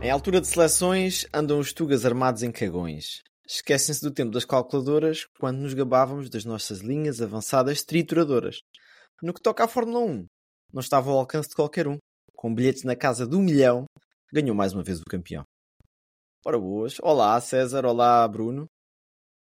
Em altura de seleções, andam os tugas armados em cagões. Esquecem-se do tempo das calculadoras quando nos gabávamos das nossas linhas avançadas trituradoras. No que toca à Fórmula 1, não estava ao alcance de qualquer um. Com bilhetes na casa do milhão, ganhou mais uma vez o campeão. Ora boas. Olá César, olá Bruno.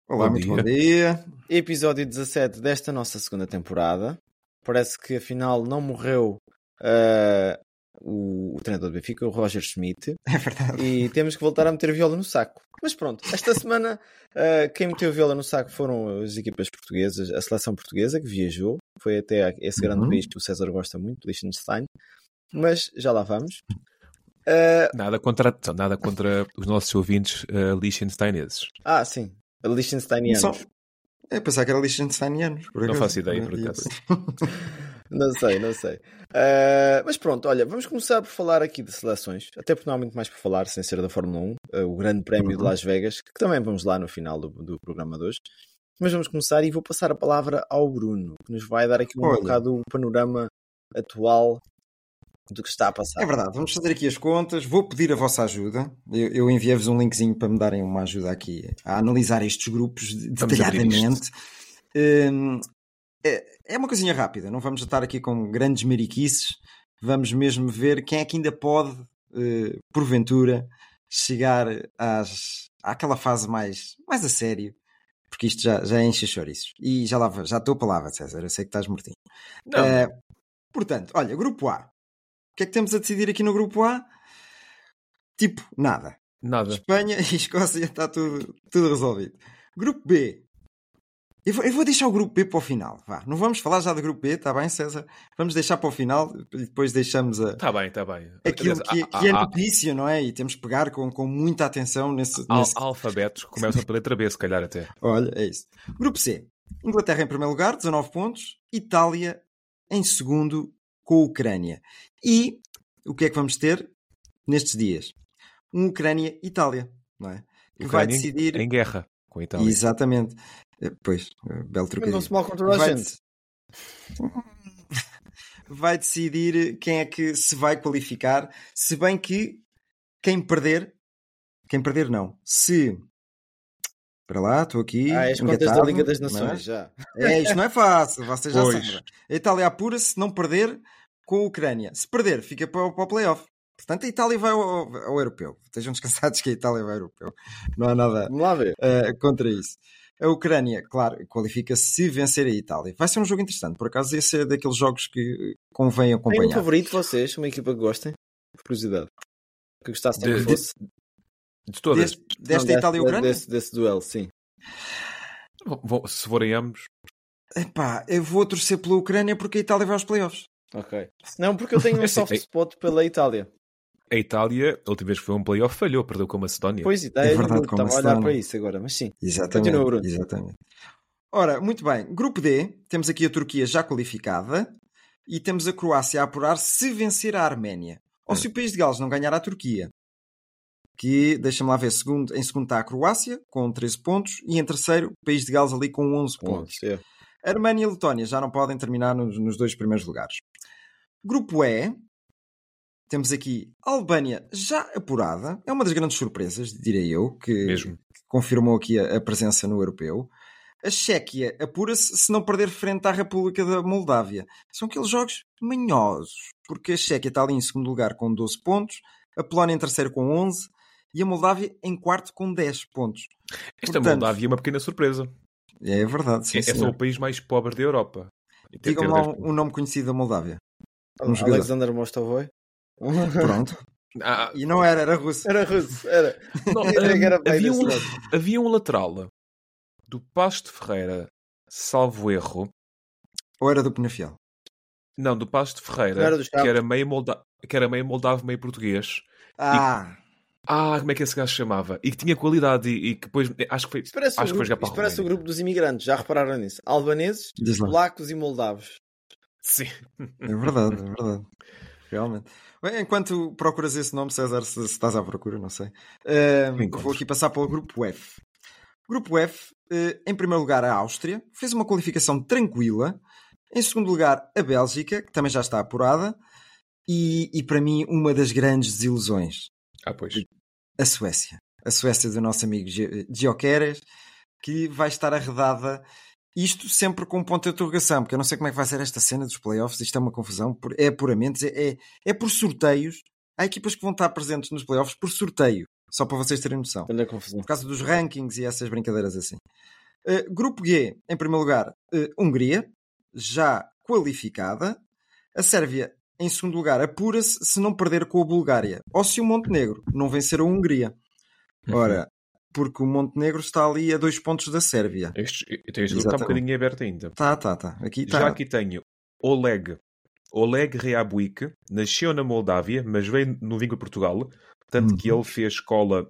Olá, Bom muito dia. bom dia. Episódio 17 desta nossa segunda temporada. Parece que afinal não morreu ah, o, o treinador do Benfica, o Roger Schmidt. É verdade. e temos que voltar a meter viola no saco. Mas pronto, esta semana ah, quem meteu viola no saco foram as equipas portuguesas, a seleção portuguesa que viajou, foi até esse grande Uhum. país que o César gosta muito, Liechtenstein. Mas já lá vamos. Ah, Nada contra, nada contra os nossos ouvintes uh, Liechtensteineses. ah, sim, Liechtensteinianos. Só... Eu pensava que era Liechtensteinianos. Não faço ideia, por acaso. Não sei, não sei. Ah, mas pronto, olha, vamos começar por falar aqui de seleções, até porque não há muito mais por falar sem ser da Fórmula 1, ah, o Grande Prémio de Uhum. Las Vegas, que também vamos lá no final do, do programa de hoje. Mas vamos começar e vou passar a palavra ao Bruno, que nos vai dar aqui um Olha. bocado o panorama atual do que está a passar. É verdade, vamos fazer aqui as contas. Vou pedir a vossa ajuda. Eu, eu enviei-vos um linkzinho para me darem uma ajuda aqui a analisar estes grupos de- detalhadamente. Hum, é, é uma coisinha rápida, não vamos estar aqui com grandes mariquices. Vamos mesmo ver quem é que ainda pode, eh, porventura, chegar às, àquela fase mais, mais a sério. Porque isto já, já enche chouriços. E já lá já estou a palavra, César. Eu sei que estás mortinho. Não, Eh, portanto, olha, grupo A. O que é que temos a decidir aqui no grupo A? Tipo, nada. nada. Espanha e Escócia está tudo, tudo resolvido. Grupo B. Eu vou, eu vou deixar o grupo B para o final. Vá, não vamos falar já do grupo B, está bem, César? Vamos deixar para o final e depois deixamos a, Está bem, está bem. aquilo Aliás, que, há- que é há- notícia, não é? E temos que pegar com, com muita atenção nesse. nesse... alfabetos que começam pela letra B, se calhar até. Olha, é isso. Grupo C. Inglaterra em primeiro lugar, 19 pontos. Itália em segundo, com a Ucrânia. E o que é que vamos ter nestes dias? Um Ucrânia-Itália, não é? Que vai Ucrânia em- decidir. Em guerra com a Itália. Exatamente. Eh, Pois, eh, belo trocadilho. Mandam-se mal contra a Vai, gente. vai decidir quem é que se vai qualificar, se bem que quem perder, quem perder não, se para lá, estou aqui. Ah, as contas da Liga das não é? Nações, já. É, isto não é fácil, vocês já Pois. sabem. A Itália apura se não perder com a Ucrânia. Se perder, fica para, o- para o playoff. Portanto, a Itália vai ao, ao europeu. Estejam descansados que a Itália vai ao europeu. Não há nada Vamos lá ver. eh, contra isso. A Ucrânia, claro, qualifica-se se vencer a Itália. Vai ser um jogo interessante. Por acaso, esse é daqueles jogos que convém Tem um acompanhar. favorito vocês, uma equipa que gostem? Por curiosidade. Que gostassem que De- fosse. De todas. Deste, desta Não, Itália e desse- Ucrânia? Desse, desse duelo, sim. Se forem ambos, Epá, eu vou torcer pela Ucrânia porque a Itália vai aos playoffs. Ok. Não, porque eu tenho um Assim, soft é- spot pela Itália. A Itália, a última vez que foi um playoff, falhou, perdeu com a Macedónia. Pois, e É verdade, estava como a olhar para isso agora, mas sim. Exatamente. Continua, Bruno. exatamente. Ora, muito bem. Grupo D, temos aqui a Turquia já qualificada e temos a Croácia a apurar se vencer a Arménia. Ou se o país de Gales não ganhar a Turquia. Que, deixa-me lá ver, segundo, em segundo está a Croácia, com 13 pontos, e em terceiro, o país de Gales ali com 11 pontos. Pontos, é. A Arménia e a Letónia já não podem terminar nos, nos dois primeiros lugares. Grupo E, temos aqui a Albânia já apurada. É uma das grandes surpresas, direi eu, que, Mesmo. que confirmou aqui a, a presença no europeu. A Chequia apura-se se não perder frente à República da Moldávia. São aqueles jogos manhosos, porque a Chequia está ali em segundo lugar com 12 pontos, a Polónia em terceiro com 11 e a Moldávia em quarto com 10 pontos. Esta portanto- Moldávia é uma pequena surpresa. É verdade, sim, é, é só o país mais pobre da Europa. Digam lá um, um nome conhecido da Moldávia. Um. Alexander Mostovoy. Pronto. Ah, E não era, era russo. Era russo, era. não, Era havia, um, havia um lateral do Pasto de Ferreira, salvo erro, Ou era do Penafiel? não, do Pasto de Ferreira, era que era meio, molda... que era meio moldavo, meio português, Ah, Ah, como é que esse gajo se chamava? E que tinha qualidade e, e que depois. Acho que foi. Isto parece, Acho o que foi grupo, a parece o grupo dos imigrantes, já repararam nisso? Albaneses, polacos e moldavos. Sim. É verdade, é verdade. Realmente. Bem, enquanto procuras esse nome, César, se, se estás à procura, não sei. Encontro. vou aqui passar para o grupo F. Grupo F, eh, em primeiro lugar, a Áustria, fez uma qualificação tranquila. Em segundo lugar, a Bélgica, que também já está apurada. E, e para mim, uma das grandes desilusões, Ah, pois. a Suécia. A Suécia do nosso amigo Gio- Gyökeres, que vai estar arredada. Isto sempre com um ponto de interrogação, porque eu não sei como é que vai ser esta cena dos playoffs. Isto é uma confusão. É puramente, é, é por sorteios. Há equipas que vão estar presentes nos playoffs por sorteio, só para vocês terem noção. Olha a confusão. Por causa dos rankings e essas brincadeiras assim. Eh, grupo G, em primeiro lugar, eh, Hungria, já qualificada. A Sérvia, em segundo lugar, apura-se se não perder com a Bulgária. Ou se o Montenegro não vencer a Hungria. Uhum. Ora, porque o Montenegro está ali a dois pontos da Sérvia. Este, eu tenho este grupo está um bocadinho aberto ainda. Tá, tá, tá. Aqui Já tá. aqui tenho Oleg. Oleg Reabuik. Nasceu na Moldávia, mas veio no vínculo de Portugal. Tanto que Uhum. ele fez escola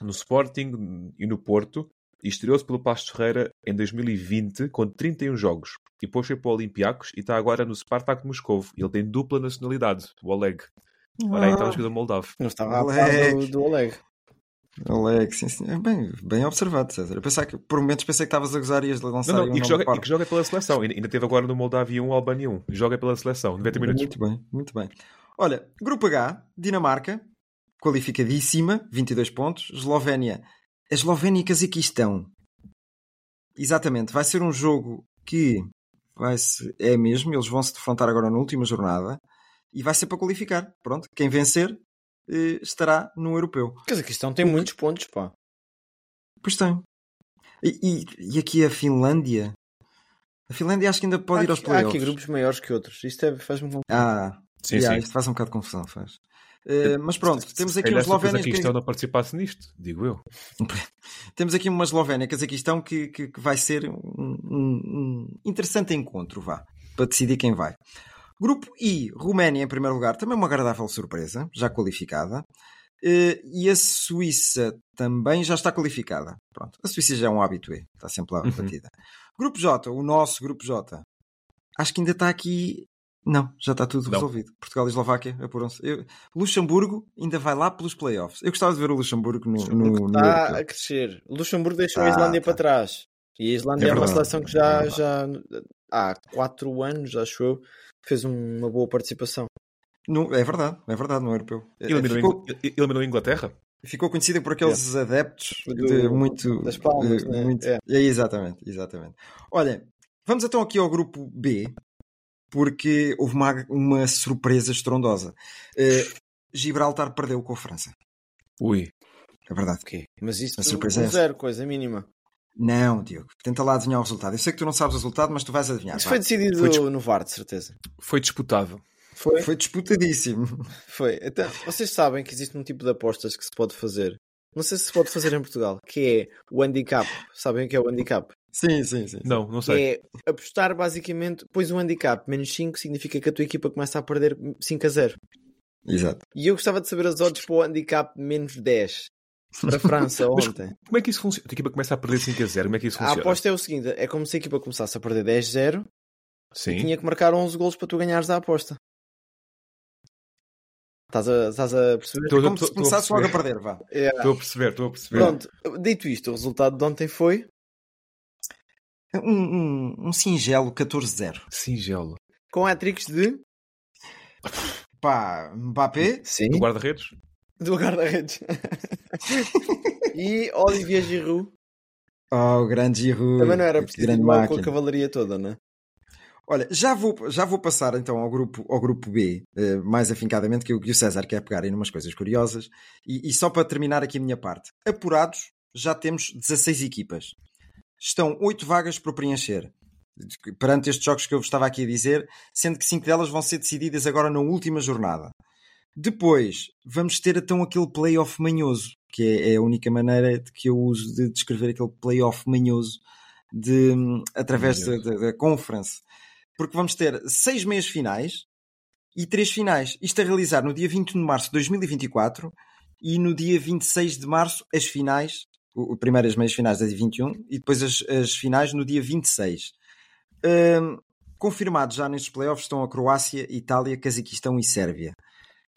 no Sporting e no Porto. E estreou-se pelo Pasto Ferreira em 2020 com 31 jogos. E depois foi para o Olympiacos e está agora no Spartak de Moscovo. E ele tem dupla nacionalidade, o Oleg. Ora aí está um jogador moldavo. Não estava a par do, do Oleg. Sim, sim. Bem, bem observado, César. Eu pensava que, por momentos pensei que estavas a gozar e ias lançar Não, não, um e, que joga, e que joga pela seleção. Ainda, teve agora no Moldávia 1, Albânia 1. Joga pela seleção, 90 minutos. Muito bem, muito bem. Olha, Grupo H, Dinamarca, qualificadíssima, 22 pontos. Eslovénia, a Eslovénia e Cazaquistão. Exatamente, vai ser um jogo que vai -se, é mesmo, eles vão se defrontar agora na última jornada e vai ser para qualificar. Pronto, quem vencer estará no europeu. Quer dizer, que isto tem muitos pontos, pá. Pois tem. E, e, e aqui a Finlândia? A Finlândia acho que ainda pode há, ir aos aqui- há aqui playoffs. grupos maiores que outros. Isto é, faz-me confusão. Ah, Sim, yeah, sim. isto faz um bocado de confusão, faz. Eh, mas pronto, temos Se aqui calhar uns se a eslovénios que... Cazaquistão não participasse nisto, digo eu. Temos aqui uma Eslovénia, Cazaquistão, que, que, que vai ser um, um- um interessante encontro, vá, para decidir quem vai. Grupo I, Roménia em primeiro lugar, também uma agradável surpresa, já qualificada. Eh, E a Suíça também já está qualificada. Pronto, a Suíça já é um habitué, está sempre lá Uhum. batida. Grupo J, o nosso Grupo J, acho que ainda está aqui. Não, já está tudo Não. resolvido. Portugal e Eslováquia apuram-se. Eu- Luxemburgo ainda vai lá pelos playoffs. Eu gostava de ver o Luxemburgo no, no, no Está europeu. a crescer. O Luxemburgo deixou Ah, a Islândia tá. para trás. E a Islândia É é, uma seleção que é já, verdade. já há 4 anos, acho eu, fez um- uma boa participação. No- é verdade, é verdade, no europeu. Eh, Eliminou, Ficou, Ingl- eliminou a Inglaterra? ficou conhecida por aqueles adeptos Do- de muito. das palmas, né? muito- É. é, exatamente, exatamente. Olha, vamos então aqui ao grupo B, porque houve uma, uma surpresa estrondosa. Eh, Gibraltar perdeu com a França. Ui. É verdade. Ok. Mas isso A surpresa é essa. zero, coisa mínima. Não, Diogo. Tenta lá adivinhar o resultado. Eu sei que tu não sabes o resultado, mas tu vais adivinhar. Isso vá. foi decidido Foi dis- no VAR, de certeza. Foi disputado. Foi? Foi disputadíssimo. Foi. Então, vocês sabem que existe um tipo de apostas que se pode fazer. Não sei se se pode fazer em Portugal, que é o handicap. Sabem o que é o handicap? Sim, sim, sim. Não, não sei. É apostar basicamente, pois o handicap menos 5 significa que a tua equipa começa a perder 5 a 0. Exato. E eu gostava de saber as odds para o handicap menos 10 para a França Mas ontem. Como é que isso funciona? A equipa começa a perder 5 a 0. Como é que isso A funciona? aposta é o seguinte: é como se a equipa começasse a perder 10-0 Sim. e tinha que marcar 11 golos para tu ganhares a aposta. Estás a, estás a perceber? Estou- Como estou- se a começasse logo a perceber. perder, vá. É. Estou a perceber, estou a perceber. Pronto, dito isto, o resultado de ontem foi Um, um, um singelo 14-0. Singelo. com hat-tricks de. Pá, Mbappé, Sim. Do guarda-redes? Do guarda-redes. e Olivier Giroud. Oh, o grande Giroud. Também não era preciso grande com a cavalaria toda, né? Olha, já vou, já vou passar então ao grupo, ao grupo B, eh, mais afincadamente, que o, que o César quer pegar aí numas coisas curiosas. E, e só para terminar aqui a minha parte. Apurados, já temos 16 equipas. Estão 8 vagas por preencher. Perante estes jogos que eu vos estava aqui a dizer, sendo que 5 delas vão ser decididas agora na última jornada. Depois, vamos ter então aquele playoff manhoso, que é, é a única maneira de que eu uso de descrever aquele playoff manhoso de, hum, através da, da, da conference. Porque vamos ter seis meias finais e três finais. Isto a realizar no dia 21 de março de 2024 e no dia 26 de março as finais, o, o primeiro as meias finais é dia 21 e depois as, as finais no dia 26. Hum, confirmados já nestes playoffs estão a Croácia, Itália, Cazaquistão e Sérvia.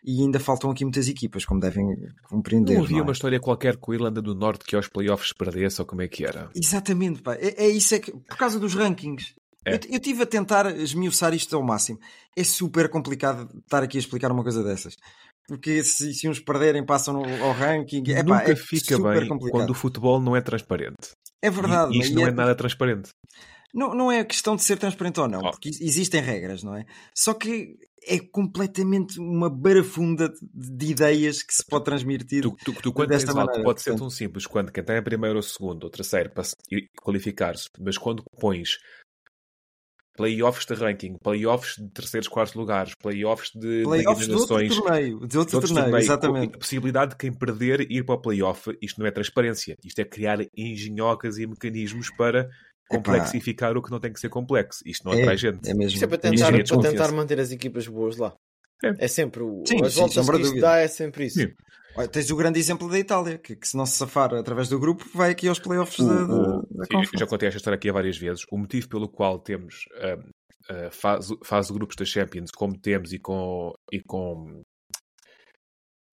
E ainda faltam aqui muitas equipas, como devem compreender. Não havia não é? uma história qualquer com a Irlanda do Norte que aos playoffs perdesse ou como é que era? Exatamente, pá. É, é isso é que, por causa dos rankings. É. Eu, eu tive a tentar esmiuçar isto ao máximo. É super complicado estar aqui a explicar uma coisa dessas. Porque se, se uns perderem, passam no- ao ranking. É, pá, Nunca é fica super bem complicado. quando o futebol não é transparente. É verdade. E isto e não é nada transparente. Não, não é questão de ser transparente ou não, Oh. porque existem regras, não é? Só que é completamente uma barafunda de, de ideias que se pode transmitir. Tu, tu, tu quando desta tens algo, maneira, pode ser portanto. tão simples quando quem está em primeiro ou segundo ou terceiro para se- e qualificar-se, mas quando pões playoffs de ranking, playoffs de terceiros, quartos lugares, playoffs de Playoffs de de outro torneio, de outro de outros torneio, torneios, exatamente. a possibilidade de quem perder ir para o playoff, isto não é transparência, isto é criar engenhocas e mecanismos para complexificar o que não tem que ser complexo. Isto não É, atrai gente. é mesmo. Isso é para tentar, de para tentar manter as equipas boas lá. É. É, sempre o, Sim, as sim, voltas que isto dá é sempre isso. Sim. Olha, tens o grande exemplo da Itália, que, que se não se safar através do grupo, vai aqui aos playoffs O- da, o- da, já contei esta história aqui várias vezes. O motivo pelo qual temos ahm, a fase, fase de grupos da Champions como temos e com, e com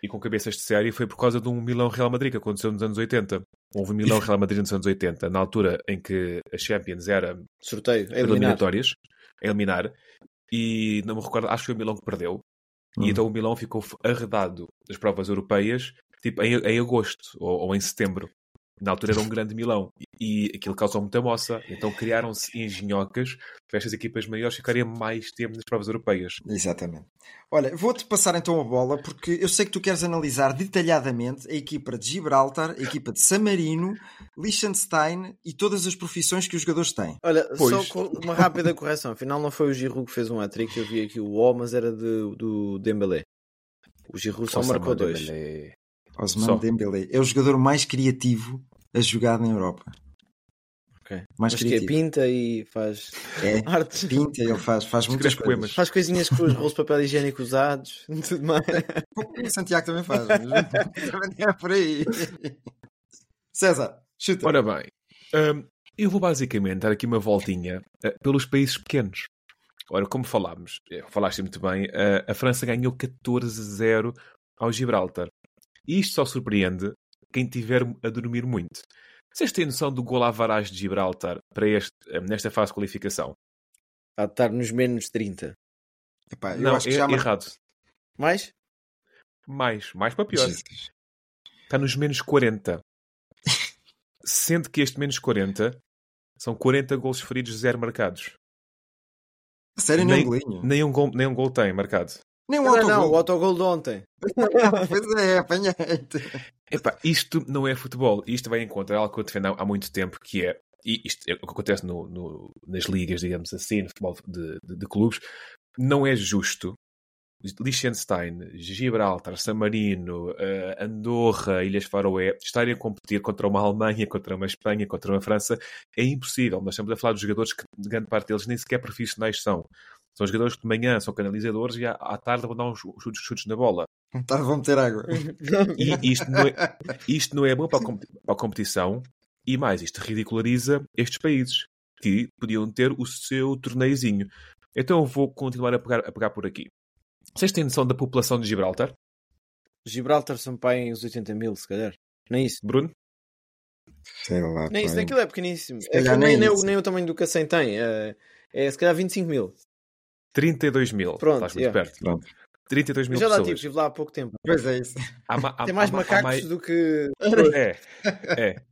e com cabeças de série foi por causa de um Milão Real Madrid que aconteceu nos anos 80. Houve um Milão Real Madrid nos anos 80, na altura em que a Champions era Sorteio, é eliminatórias, a eliminar, e não me recordo, acho que foi o Milão que perdeu. Hum. E então o Milão ficou arredado das provas europeias tipo em, em agosto ou, ou em setembro. Na altura era um grande Milão e, e aquilo causou muita moça. Então criaram-se engenhocas para estas equipas maiores ficarem mais tempo nas provas europeias. Exatamente. Olha, vou-te passar então a bola, porque eu sei que tu queres analisar detalhadamente a equipa de Gibraltar, a equipa de San Marino, Liechtenstein e todas as profissões que os jogadores têm. Olha, Pois. só uma rápida correção. Afinal, não foi o Giroud que fez um hat-trick. Eu vi aqui o O, mas era de, do Dembélé. O Giroud só marcou dois. Dembélé. Osman Só. Dembélé é o jogador mais criativo a jogar na Europa. Ok. Mais Mas que é, pinta e faz É, artes. pinta, ele faz, faz muitas coisas. poemas. Faz coisinhas com os rolos de papel higiênico usados. Tudo mais. O Santiago também faz. mas também é por aí. César, chuta. Ora bem, hum, eu vou basicamente dar aqui uma voltinha eh, pelos países pequenos. Ora, como falámos, eh, falaste muito bem, eh, a França ganhou 14-0 ao Gibraltar. E isto só surpreende quem tiver a dormir muito. Vocês têm noção do gol à varagem de Gibraltar para este, eh, nesta fase de qualificação? Há de estar nos menos 30. Epá, eu Não, acho que é já mar- errado. Mais? Mais, mais para pior. Jesus. Está nos menos 40. Sendo que este menos 40 são 40 gols feridos, 0 marcados. Sério, nem Nem- um golinho. Nem um gol, nem um gol tem marcado. Nem um Não, não, o autogol. autogol de ontem. pois é, apanhei-te. Epá, isto não é futebol. Isto vai encontrar algo que eu defendo há muito tempo, que é, e isto é o que acontece no, no- nas ligas, digamos assim, no futebol de, de- de clubes, não é justo Liechtenstein, Gibraltar, San Marino, eh, Andorra, Ilhas Faroé estarem a competir contra uma Alemanha, contra uma Espanha, contra uma França. É impossível. Nós estamos a falar de jogadores que, de grande parte deles, nem sequer profissionais são. São jogadores que de manhã são canalizadores e à, à tarde vão dar uns chutes, chutes na bola. Tá, vou meter água. E isto não é, isto não é bom para a, para a competição e mais, isto ridiculariza estes países que podiam ter o seu torneiozinho. Então eu vou continuar a pegar, a pegar por aqui. Vocês têm noção da população de Gibraltar? Gibraltar são pai em uns 80 mil, se calhar. Nem isso. Bruno? Sei lá. Nem isso, aquilo é pequeníssimo. É nem, nem nem, o- isso. nem o tamanho do que a 100 tem. É, é se calhar 25 mil. 32 mil. Pronto, Estás muito yeah. perto. Pronto. 32 mil Eu já lá pessoas. tive, estive lá há pouco tempo. Pois é isso. Há há- Tem mais há ma- há macacos do que. É, é. é.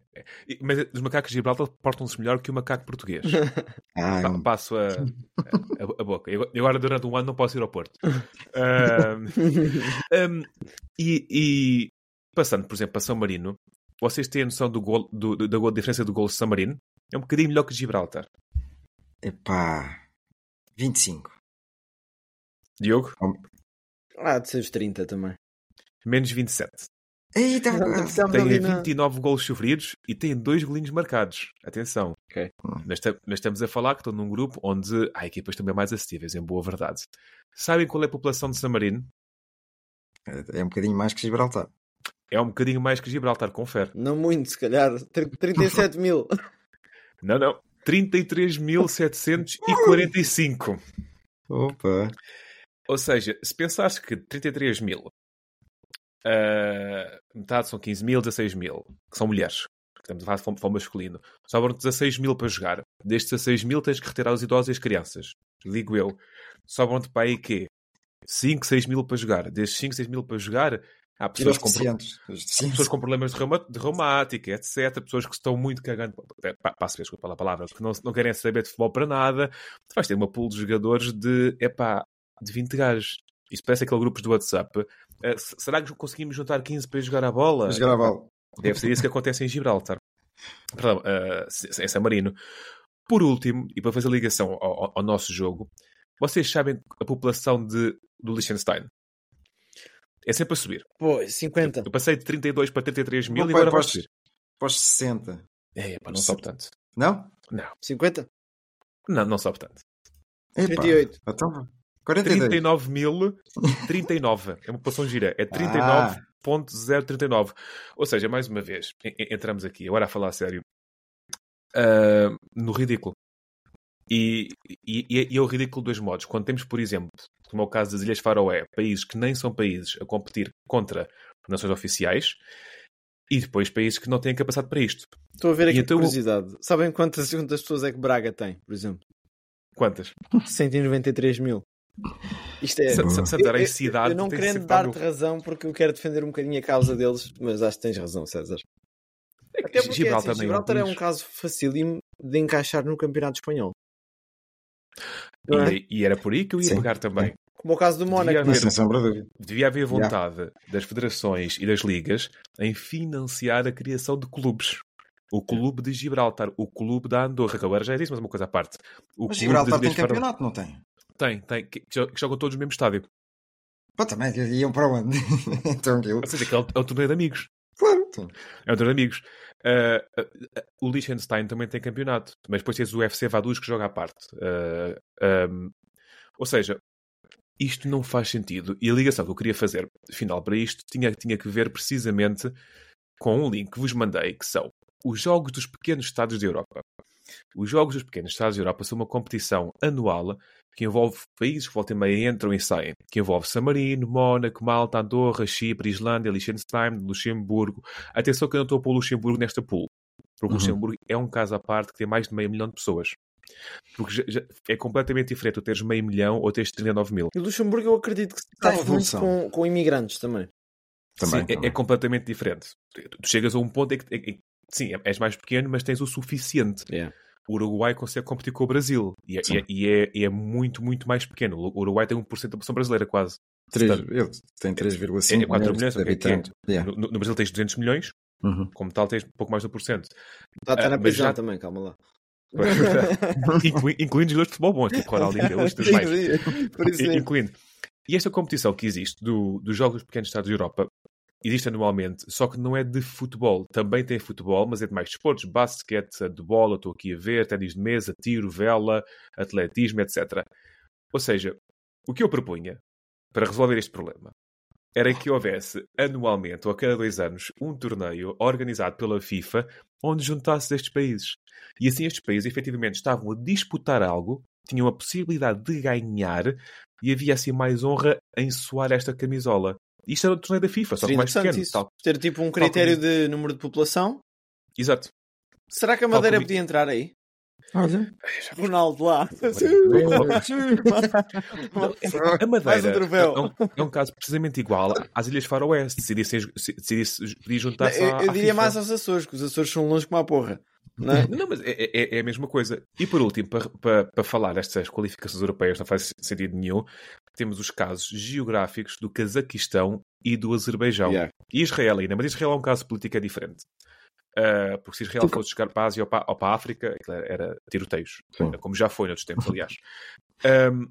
Mas os macacos de Gibraltar portam-se melhor que o macaco português. Ah, Pa- Passo a, a, a boca. Eu agora, durante um ano, não posso ir ao Porto. Ahm, ahm, e, e passando, por exemplo, para São Marino, vocês têm noção do gol, do, do- da diferença do gol de São Marino? É um bocadinho melhor que Gibraltar. epá. 25. Diogo, Ah, de ser os 30 também. menos 27. Eita, Estamos Tem ali na- 29 golos sofridos e tem dois golinhos marcados. Atenção. Ok. Nós, ta- nós estamos a falar que estou num grupo onde há equipas também mais acessíveis, em boa verdade. Sabem qual é a população de San Marino? é um bocadinho mais que Gibraltar. É um bocadinho mais que Gibraltar, confere. Não muito, se calhar. Tr- 37 mil. Não, não. 33.745. Opa. Ou seja, se pensares que 33 mil, ah, metade são 15 mil, 16 mil, que são mulheres, que estamos a falar de fome masculino, sobram 16 mil para jogar. Destes 16 mil tens que retirar os idosos e as crianças. Digo eu. Sobram-te para aí quê? 5, 6 mil para jogar. Destes 5, 6 mil para jogar, há pessoas com, pro- pessoas com problemas de, reuma- de reumática, etc. Pessoas que estão muito cagando. pa- Passo a desculpa pela palavra, que não, não querem saber de futebol para nada. Tu vais ter uma pool de jogadores de, epá, de 20 gajos. Isso parece aquele grupo do WhatsApp. S- será que conseguimos juntar 15 para ir jogar a bola? Mas jogar a bola. Deve ser isso que acontece em Gibraltar. Perdão, eh, em San Marino. Por último, e para fazer ligação ao, ao- nosso jogo, vocês sabem a população de, do Liechtenstein? É sempre a subir. Pois, 50. Eu passei de 32 para 33 mil e para- agora para vai subir. Para os 60. É, pá, não sobe tanto. Não? Não, 50? não, não sobe tanto. Epá. 38. Então. 42. 39 mil, 39. É uma população gira. É 39.039. Ou seja, mais uma vez, en- en- entramos aqui, agora a falar a sério, ah, no ridículo. E, e, e é- o ridículo dos modos. Quando temos, por exemplo, como é o caso das Ilhas Faroé, países que nem são países a competir contra nações oficiais, e depois países que não têm capacidade para isto. Estou a ver aqui a então- curiosidade. Sabem quantas, quantas pessoas é que Braga tem, por exemplo? Quantas? 193 mil. Isto é. Em eu- cidade eu não querendo dar-te razão porque eu quero defender um bocadinho a causa deles, mas acho que tens razão, César. Até porque Gibraltar assim, é um Gibraltar é um caso facílimo de encaixar no Campeonato Espanhol. É? E, e era por aí que eu ia Sim. pegar também. Como o caso do Mónaco. Devia haver devia haver vontade das federações e das ligas em financiar a criação de clubes. O clube de Gibraltar, o clube da Andorra, que agora já é isso, mas é uma coisa à parte. O Mas clube Gibraltar das tem campeonato, não tem? Tem, tem, que, que jo- que jogam todos no mesmo estádio. Também iam para onde? então aquilo. Ou seja, que é o, é o torneio de amigos. Claro. É um torneio de amigos. Ah, ah, ah, o Liechtenstein também tem campeonato, mas depois tens o UFC Vaduz que joga à parte. Ahm, ou seja, isto não faz sentido. E a ligação que eu queria fazer, final para isto, tinha, tinha que ver precisamente com um link que vos mandei, que são os Jogos dos Pequenos Estados da Europa. Os Jogos dos Pequenos Estados da Europa são uma competição anual que envolve países que volta e meia entram e saem, que envolve San Marino, Mónaco, Malta, Andorra, Chipre, Islândia, Liechtenstein, Luxemburgo. Atenção que eu não estou a pôr o Luxemburgo nesta pool, porque o Uhum. Luxemburgo é um caso à parte que tem mais de meio milhão de pessoas. Porque já- já- é completamente diferente tu teres meio milhão ou teres 39 mil. E o Luxemburgo eu acredito que Está muito com, com imigrantes também. Também, sim, é- também. É, completamente diferente. Tu, tu chegas a um ponto em que, em sim, és mais pequeno, mas tens o suficiente. Yeah. O Uruguai consegue competir com o Brasil e é, e é- e é- e é muito, muito mais pequeno. O Uruguai tem 1% da população brasileira, quase. Três- Portanto, ele tem 3,5 é 4 milhões, de o que é é? habitantes. Yeah. No, no Brasil tens 200 milhões, Uhum. como tal tens pouco mais de 1%. Está, está Ah, na prisão já- também, calma lá. Inclui- incluindo jogadores de futebol bons, tipo Ronaldinho, e tudo mais. Por isso incluindo. E esta competição que existe do- dos Jogos dos Pequenos Estados da Europa existe anualmente, só que não é de futebol. Também tem futebol, mas é de mais desportos, basquete, de bola, estou aqui a ver, ténis de mesa, tiro, vela, atletismo, etc. Ou seja, o que eu propunha para resolver este problema era que houvesse anualmente ou a cada dois anos um torneio organizado pela FIFA onde juntasse estes países. E assim estes países efetivamente estavam a disputar algo, tinham a possibilidade de ganhar e havia assim mais honra em soar esta camisola. Isto era o torneio da FIFA, só que mais interessante pequeno. isso. Tal. Ter tipo um critério de número de população. Exato. Será que a Madeira como- podia entrar aí? Olha, Ronaldo lá. A Madeira um troféu. é, um, é um caso precisamente igual às Ilhas Faroé. Se decidissem podia juntar-se eu, à, eu diria FIFA. mais aos Açores, que os Açores são longe como a porra. Não é? Não, mas é, é- é a mesma coisa. E por último, para, para, para falar destas qualificações europeias, não faz sentido nenhum, temos os casos geográficos do Cazaquistão e do Azerbaijão. Yeah. E Israel ainda, mas Israel é um caso político é diferente. Ah, porque se Israel fosse chegar para a Ásia ou para, ou para a África, era, tiroteios. Sim. Como já foi noutros tempos, aliás. Ahm,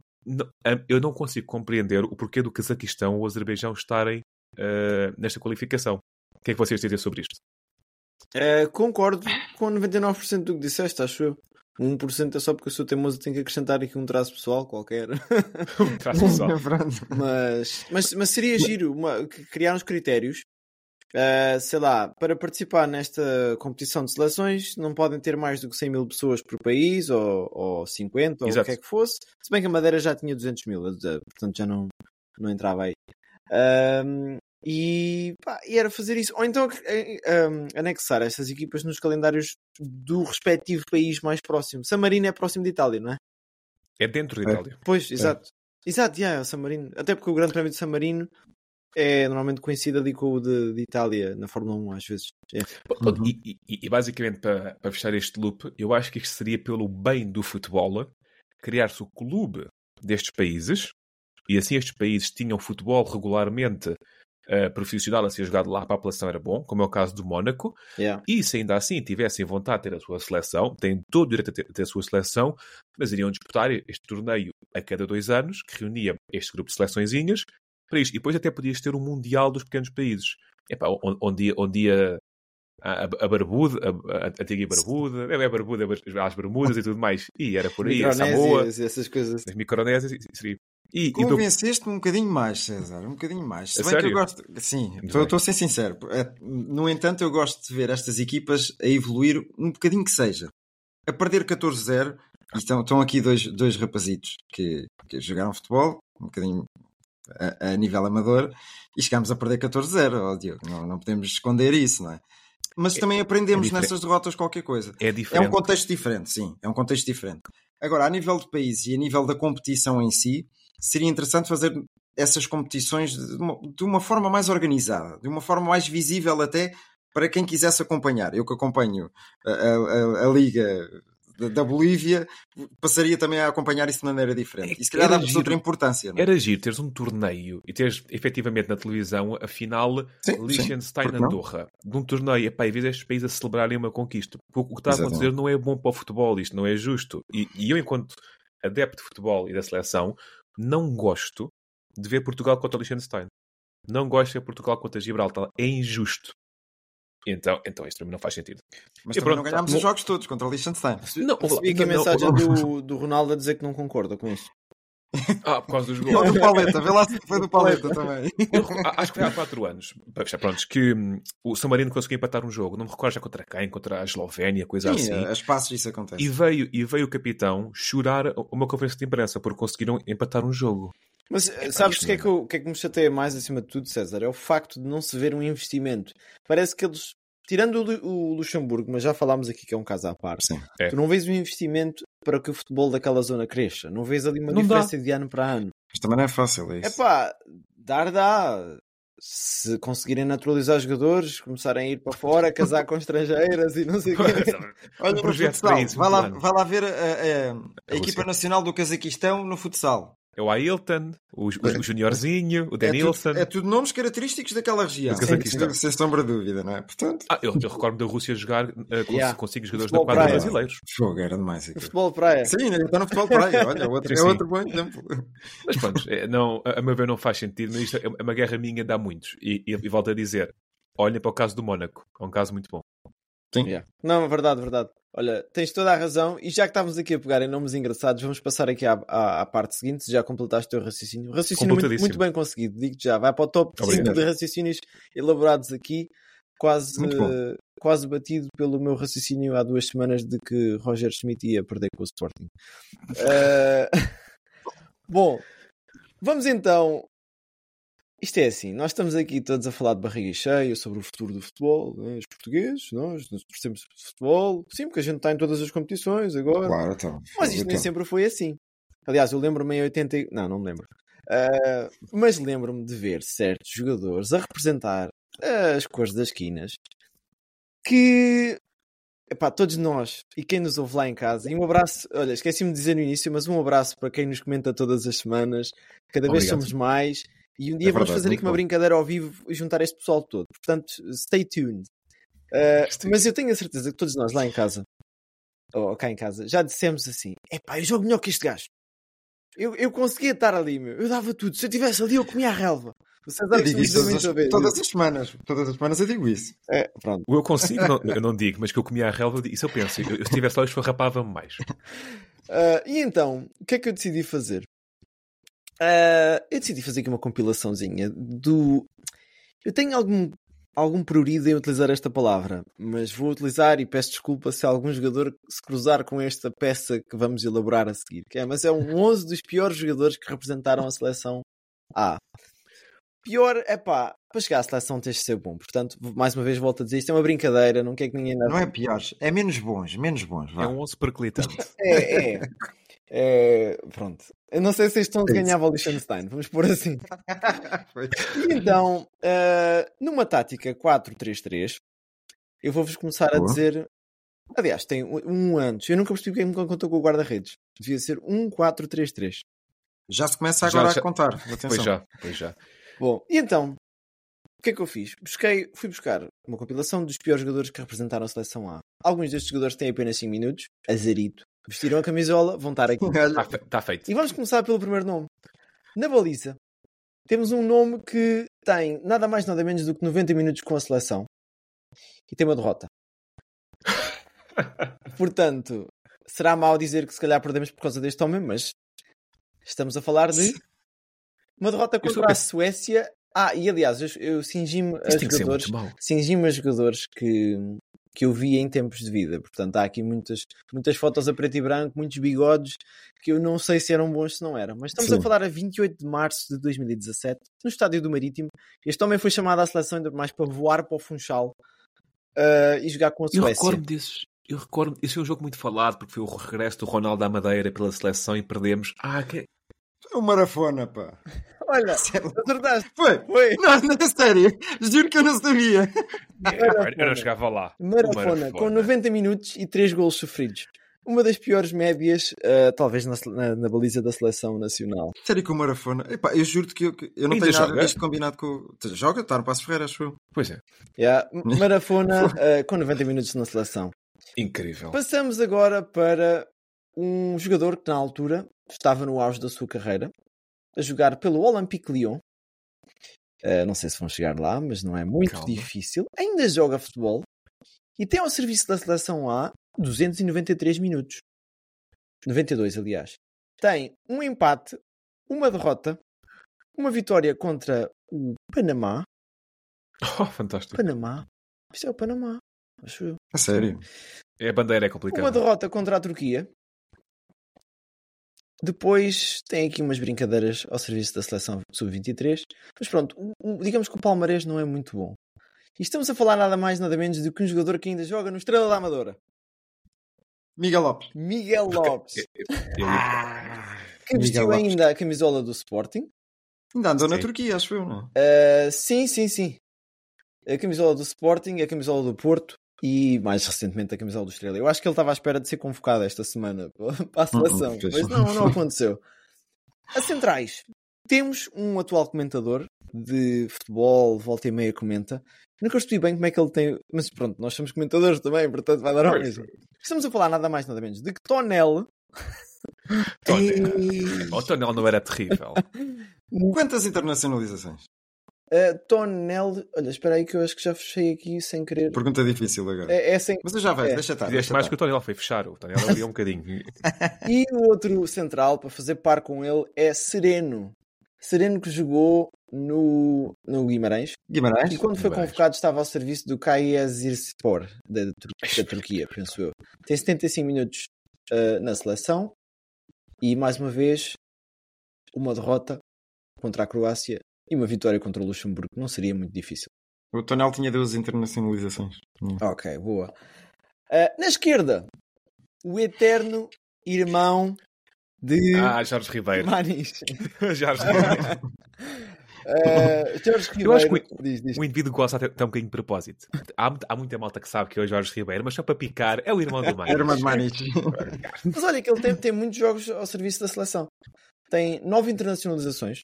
eu não consigo compreender o porquê do Cazaquistão ou Azerbaijão estarem ah, nesta qualificação. O que é que vocês dizem sobre isto? Eh, concordo com 99% do que disseste, acho eu. 1% é só porque eu sou teimoso e tenho que acrescentar aqui um traço pessoal qualquer. Um traço pessoal. Pronto. mas, mas, mas seria giro uma, criar uns critérios Uh, sei lá, para participar nesta competição de seleções não podem ter mais do que 100 mil pessoas por país ou, ou 50 ou o Exato. que é que fosse. Se bem que a Madeira já tinha 200 mil, uh, portanto já não, não entrava aí. Um, e, pá, e era fazer isso, ou então um, anexar essas equipas nos calendários do respectivo país mais próximo. San Marino é próximo de Itália, não é? É dentro da É. Itália. Pois, exato. Exato, yeah, é o San Marino. Até porque o Grande Prémio de San Marino é normalmente coincide ali com o de, de Itália na Fórmula 1, às vezes. É. Uhum. E, e- e basicamente, para, para fechar este loop, eu acho que isto seria pelo bem do futebol criar-se o clube destes países e assim estes países tinham futebol regularmente profissional a ser jogado lá para a população era bom, como é o caso do Mónaco, Yeah. e se ainda assim tivessem vontade de ter a sua seleção, têm todo o direito a ter, a ter a sua seleção, mas iriam disputar este torneio a cada dois anos, que reunia este grupo de seleçõezinhas, para isto. E depois até podias ter o Mundial dos pequenos países. Epá, onde, onde ia, onde ia a, a, a Barbuda, a, a, antiga Barbuda, é a Barbuda, as Bermudas e tudo mais, e era por aí, Samoa, essas coisas. as Micronésias, seria. E, Convenceste-me um bocadinho mais, César, um bocadinho mais. Se bem que eu sério? gosto. Sim, estou a ser sincero. É, No entanto, eu gosto de ver estas equipas a evoluir um bocadinho que seja. A perder 14-0, e estão, estão aqui dois, dois rapazitos que, que jogaram futebol, um bocadinho a, a nível amador, e chegámos a perder 14-0, ó Diogo. Não, não podemos esconder isso, não é? Mas também aprendemos diferente. nessas derrotas qualquer coisa. é É diferente. um contexto diferente, sim. É um contexto diferente. Agora, a nível de país e a nível da competição em si, seria interessante fazer essas competições de uma, de uma forma mais organizada, de uma forma mais visível até para quem quisesse acompanhar. Eu que acompanho a, a- a- Liga da, Bolívia, passaria também a acompanhar isso de maneira diferente. E se calhar giro. outra importância. Não é? Era giro teres um torneio e teres efetivamente na televisão a final? Liechtenstein-Andorra. De um torneio, epá, e vês estes países a celebrarem uma conquista. O que está a Exatamente. acontecer não é bom para o futebol, isto não é justo. E, e eu, enquanto adepto de futebol e da seleção, não gosto de ver Portugal contra Liechtenstein. Não gosto de ver Portugal contra Gibraltar. É injusto. Então, então isto para mim não faz sentido. Mas E também não pronto, ganhámos tá. os jogos todos contra o Liechtenstein. Não, Recebi aqui a não, não, mensagem não. do, do Ronaldo a dizer que não concorda com isto. Ah, por causa dos gols. do Paleta, vê lá se foi do Paleta também. Eu acho que foi há 4 anos, para fechar, prontos, que hum, o San Marino conseguiu empatar um jogo. Não me recordo já contra quem, contra a Eslovénia, coisa Sim, assim. a espaços isso acontece. E veio, e veio o capitão chorar uma conferência de imprensa porque conseguiram empatar um jogo. Mas eh, sabes o que, é que, eu- o que é que me chateia mais acima de tudo, César? É o facto de não se ver um investimento. Parece que eles, tirando o, Lu- o Luxemburgo, mas já falámos aqui que é um caso à parte, Sim. É. tu não vês um investimento para que o futebol daquela zona cresça. Não vês ali uma Não dá. diferença de ano para ano. Mas também não é fácil, é É isso. pá, dar dá. Se conseguirem naturalizar jogadores, começarem a ir para fora, casar com estrangeiras e não sei o quê. Olha, no projeto futsal, vai, lá, vai lá ver a, a- a A equipa nacional do Cazaquistão no futsal. É o Ailton, o, o, o Juniorzinho, o Denilson. É tudo, é tudo nomes característicos daquela região. Do Cazaquistão. Sem sombra de dúvida, não é? Portanto, Ah, eu, eu recordo da Rússia jogar eh, com, Yeah. com cinco jogadores Futebol da quadra praia. brasileiros. fogo, era demais O aquilo. futebol de praia. Sim, ainda está no futebol de praia. Olha, outro, Sim, é sim. outro bom exemplo. Mas pronto, é, não, a a meu ver não faz sentido. Mas isto é é uma guerra minha de há muitos. E, e, e volto a dizer, olhem para o caso do Mónaco. É um caso muito bom. Yeah. Não, é verdade, verdade. Olha, tens toda a razão. E já que estávamos aqui a pegar em nomes engraçados, vamos passar aqui à, à, à parte seguinte. Já completaste o teu raciocínio. Raciocínio muito, muito bem conseguido. Digo-te já. Vai para o top 5 Obrigado. de raciocínios elaborados aqui. Quase, quase batido pelo meu raciocínio há duas semanas de que Roger Schmidt ia perder com o Sporting. Eh, Bom, vamos então. Isto é assim, nós estamos aqui todos a falar de barriga cheia sobre o futuro do futebol, né? os portugueses, nós nós percebemos de futebol, sim, porque a gente está em todas as competições agora, Claro, então. mas isto nem Então. sempre foi assim. Aliás, eu lembro-me em 80. e- Não, não me lembro. Ah, mas lembro-me de ver certos jogadores a representar as cores das esquinas que. Epá, todos nós e quem nos ouve lá em casa, e um abraço, olha, esqueci-me de dizer no início, mas um abraço para quem nos comenta todas as semanas, cada vez Obrigado. somos mais, e um dia É vamos verdade, fazer aqui muito uma bom. brincadeira ao vivo e juntar este pessoal todo. Portanto, stay tuned. Ah, mas eu tenho a certeza que todos nós lá em casa, ou cá em casa, já dissemos assim: epá, eu jogo melhor que este gajo. Eu, eu conseguia estar ali, meu. Eu dava tudo. Se eu estivesse ali, eu comia a relva. César Eu digo isso todas, muito as, todas as semanas. Todas as semanas eu digo isso. É, pronto. Eu consigo, não, eu não digo, mas que eu comia a relva, isso eu penso. Eu, eu, se estivesse lá, eu esfarrapava-me mais. Ah, e então, o que é que eu decidi fazer? Ah, eu decidi fazer aqui uma compilaçãozinha do. Eu tenho algum algum prurido em utilizar esta palavra, mas vou utilizar e peço desculpa se algum jogador se cruzar com esta peça que vamos elaborar a seguir. Que é, mas é um 11 dos piores jogadores que representaram a seleção A. Pior, é pá, para chegar à seleção tens de ser bom. Portanto, mais uma vez volto a dizer, isto é uma brincadeira, não quer que ninguém... Não é piores, é menos bons, menos bons. Vá. É um 11 perclitante. É, é. É, pronto. Eu não sei se este 11 ganhava o Liechtenstein, vamos pôr assim. E então, uh, numa tática 4-3-3, eu vou-vos começar a Boa. dizer. Aliás, tem um, um antes. Eu nunca percebi quem me contou com o guarda-redes. Devia ser 1-4-3-3. Já se começa Já, agora já. a contar. Atenção. Pois já, pois já. Bom, e então, o que é que eu fiz? Busquei, fui buscar uma compilação dos piores jogadores que representaram a seleção A. Alguns destes jogadores têm apenas 5 minutos, azarito. Vestiram a camisola, vão estar aqui. Está fe- tá feito. E vamos começar pelo primeiro nome. Na baliza, temos um nome que tem nada mais nada menos do que 90 minutos com a seleção e tem uma derrota. Portanto, será mau dizer que se calhar perdemos por causa deste homem, mas estamos a falar de uma derrota contra a Suécia. Ah, e aliás, eu, eu cingi-me a jogadores, cingi-me a jogadores que, que eu vi em tempos de vida. Portanto, há aqui muitas, muitas fotos a preto e branco, muitos bigodes que eu não sei se eram bons se não eram. Mas estamos a Sim. falar a 28 de março de 2017, no estádio do Marítimo. Este homem foi chamado à seleção ainda mais para voar para o Funchal ah, e jogar com a Eu Suécia. recordo desses. Eu recordo, esse foi um jogo muito falado porque foi o regresso do Ronaldo à Madeira pela seleção e perdemos. Ah, que... É um marafona, pá. Olha, Sério. acertaste. Foi. Foi. Não, não é sério. Juro que eu não sabia. Eu não chegava lá. Marafona, com 90 minutos e 3 golos sofridos. Uma das piores médias, ah, talvez na, na- na baliza da seleção nacional. Sério que o marafona. Epá, eu juro-te que eu, que eu não Ainda tenho nada joga? disto combinado com. o- Joga, está no Passo Ferreira, acho eu. Pois é. Yeah, Marafona ah, com 90 minutos na seleção. Incrível. Passamos agora para um jogador que na altura estava no auge da sua carreira, a jogar pelo Olympique Lyon. Uh, não sei se vão chegar lá, mas não é muito Calma. difícil. Ainda joga futebol e tem ao serviço da seleção A 293 minutos. 92, aliás. Tem um empate, uma derrota, uma vitória contra o Panamá. Oh, fantástico. Panamá? Isto é o Panamá. Acho eu. A sério. É a bandeira é Uma complicada. derrota contra a Turquia. Depois tem aqui umas brincadeiras ao serviço da seleção sub-23. Mas pronto, digamos que o palmarés não é muito bom. E estamos a falar nada mais, nada menos do que um jogador que ainda joga no Estrela da Amadora. Miguel Lopes. Miguel Lopes. Que vestiu Miguel Lopes. ainda a camisola do Sporting. Ainda andou na Sim. Turquia, acho eu, não? Uh, sim, sim, sim. A camisola do Sporting, a camisola do Porto e mais recentemente a camisola do Estrela. Eu acho que ele estava à espera de ser convocado esta semana para a seleção, pois. mas não, não aconteceu. A centrais. Temos um atual comentador de futebol, volta e meia comenta. Nunca percebi bem como é que ele tem. Mas pronto, nós somos comentadores também, portanto vai dar ao mesmo. Estamos a falar nada mais, nada menos de que Tonel. Tonel. O Tonel não era terrível. Quantas internacionalizações? Uh, Tonel. Olha, espera aí que eu acho que já fechei aqui sem querer. Pergunta difícil agora. É, é sem... Mas eu já vejo, É. deixa estar. Fizeste deixa mais que o Tonel foi fechar. O Tonel abriu um bocadinho. E o outro central para fazer par com ele é Sereno. Sereno que jogou no, no Guimarães Guimarães? e quando foi Guimarães. convocado estava ao serviço do Kayserispor da, Tur- da Turquia, penso eu. Tem 75 minutos ah, na seleção e mais uma vez uma derrota contra a Croácia e uma vitória contra o Luxemburgo. Não seria muito difícil. O Tonel tinha duas internacionalizações. Hum. Ok, boa. Ah, na esquerda, o eterno irmão de Ah, Jorge Ribeiro. Manis. Jorge Ribeiro. Uh, Jorge Ribeiro. Eu acho que diz, diz. O indivíduo gosta até, até um bocadinho de propósito. Há, há muita malta que sabe que é o Jorge Ribeiro, mas só para picar, é o irmão do Maio. Irmã de Maniche. Mas olha que ele tem, tem muitos jogos ao serviço da seleção. Tem nove internacionalizações.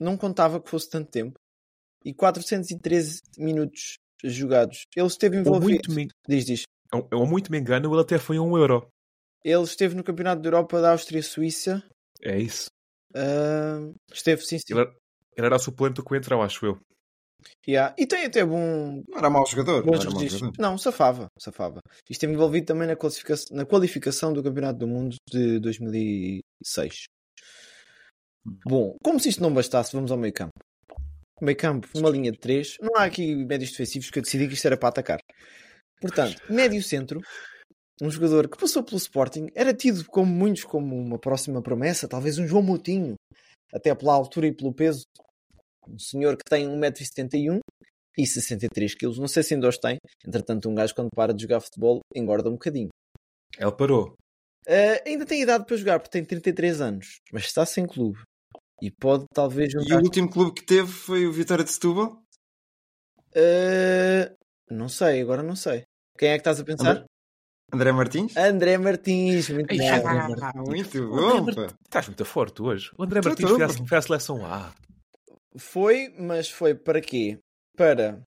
Não contava que fosse tanto tempo. E 413 minutos jogados. Ele esteve Ou envolvido. muito, me, Diz, diz. ou, ou muito me engano, ele até foi um euro. Ele esteve no Campeonato da Europa da Áustria-Suíça. É isso. Uh, esteve, sim, sim. Ele, era- ele era o suplente do Coentrão, acho eu. Yeah. E tem até bom, Não era mau jogador. Não era mau jogador. Não, safava, safava. Esteve envolvido também na qualificação, na qualificação do Campeonato do Mundo de 2006. Bom, como se isto não bastasse, vamos ao meio campo. meio campo, uma linha de 3. Não há aqui médios defensivos que eu decidi que isto era para atacar. Portanto, médio centro, um jogador que passou pelo Sporting, era tido como muitos como uma próxima promessa, talvez um João Moutinho, até pela altura e pelo peso. Um senhor que tem 1,71m e 63kg, não sei se ainda os tem. Entretanto, um gajo quando para de jogar futebol engorda um bocadinho. Ele parou. Uh, ainda tem idade para jogar, porque tem 33 anos, mas está sem clube. E pode talvez E juntar... o último clube que teve foi o Vitória de Setúbal? Uh, não sei, agora não sei. Quem é que estás a pensar? André Martins? André Martins, muito bom. já- André Martins. Ah, muito bom. Estás muito forte hoje. O André Martins foi à, foi à seleção A. Foi, mas foi para quê? Para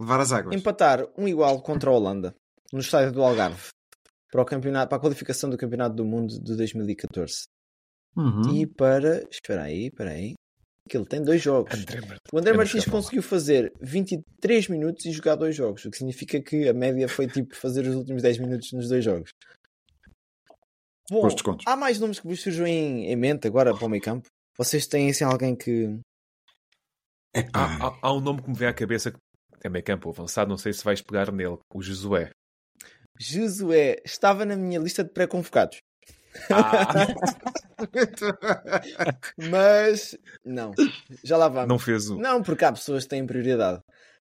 Levar as águas. empatar um igual contra a Holanda no estádio do Algarve para, o campeonato, para a qualificação do Campeonato do Mundo de 2014. Uhum. E para. Espera aí, espera aí. Que ele tem dois jogos. André. O André Martins lá. conseguiu fazer 23 minutos e jogar dois jogos, o que significa que a média foi tipo fazer os últimos 10 minutos nos dois jogos. Bom, há mais nomes que vos surjam em, em mente agora para o meio campo? Vocês têm assim alguém que. Epá. Há, há- há um nome que me vem à cabeça que é meio campo avançado, não sei se vais pegar nele. O Josué. Josué estava na minha lista de pré-convocados. Ah, Mas não, já lá vamos. não fez o. Não, porque há pessoas que têm prioridade.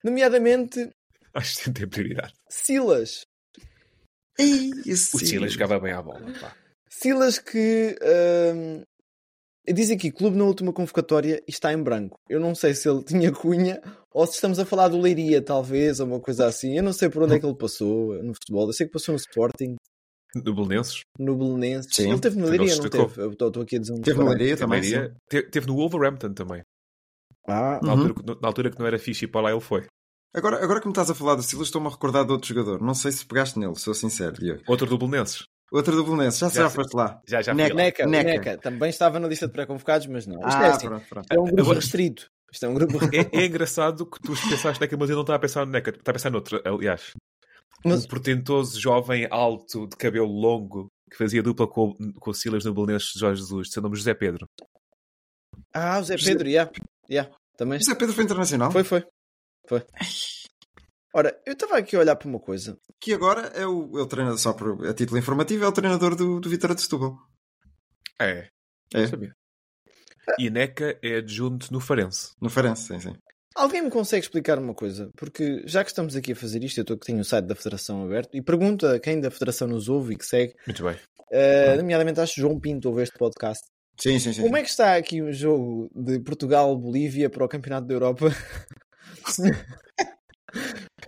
Nomeadamente Acho que tem prioridade. Silas. Ei, O Silas jogava bem à bola. pá. Silas que hum, diz aqui clube na última convocatória e está em branco. Eu não sei se ele tinha cunha ou se estamos a falar do Leiria, talvez, ou uma coisa assim. Eu não sei por onde é que ele passou no futebol. Eu sei que passou no Sporting, No Belenenses. Sim, ele teve no Leiria, não teve? Eu estou aqui a dizer um Teve no. Leiria também. Leiria. Teve no Wolverhampton também. Ah, Na, Uhum. altura, que- na altura que não era fixe e para lá ele foi. Agora, agora que me estás a falar do Silas, estou-me a recordar de outro jogador. Não sei se pegaste nele, sou sincero, Diogo. Outro do Belenenses. Outro do Belenenses, já, Já foste lá. Já, já Neca. Neca, Neca. Neca. Também estava na lista de pré-convocados, mas não. Isto Ah, é assim. pronto, pronto. É um grupo Agora- restrito. Isto é um grupo É, é engraçado que tu pensaste Neca, mas eu não estava a pensar no Neca. Estava a pensar noutro, aliás. Mas- Um portentoso jovem alto, de cabelo longo, que fazia dupla com, com o Silas no Belenenses de Jorge Jesus, seu nome José Pedro. Ah, o Zé Pedro, já. Yeah. Também José Pedro foi internacional? Foi, foi. Foi. Ora, eu estava aqui a olhar para uma coisa. Que agora é o, é o treinador, só por, a título informativo, é o treinador do, do Vitória de Setúbal. É. É. Não sabia. E Neca é adjunto no Farense. No Farense, sim, sim. Alguém me consegue explicar uma coisa? Porque já que estamos aqui a fazer isto, eu estou que tenho o site da Federação aberto e pergunta a quem da Federação nos ouve e que segue, Muito bem. eh, nomeadamente acho que João Pinto ouve este podcast. Sim, sim, sim. Como é que está aqui o jogo de Portugal-Bolívia para o Campeonato da Europa?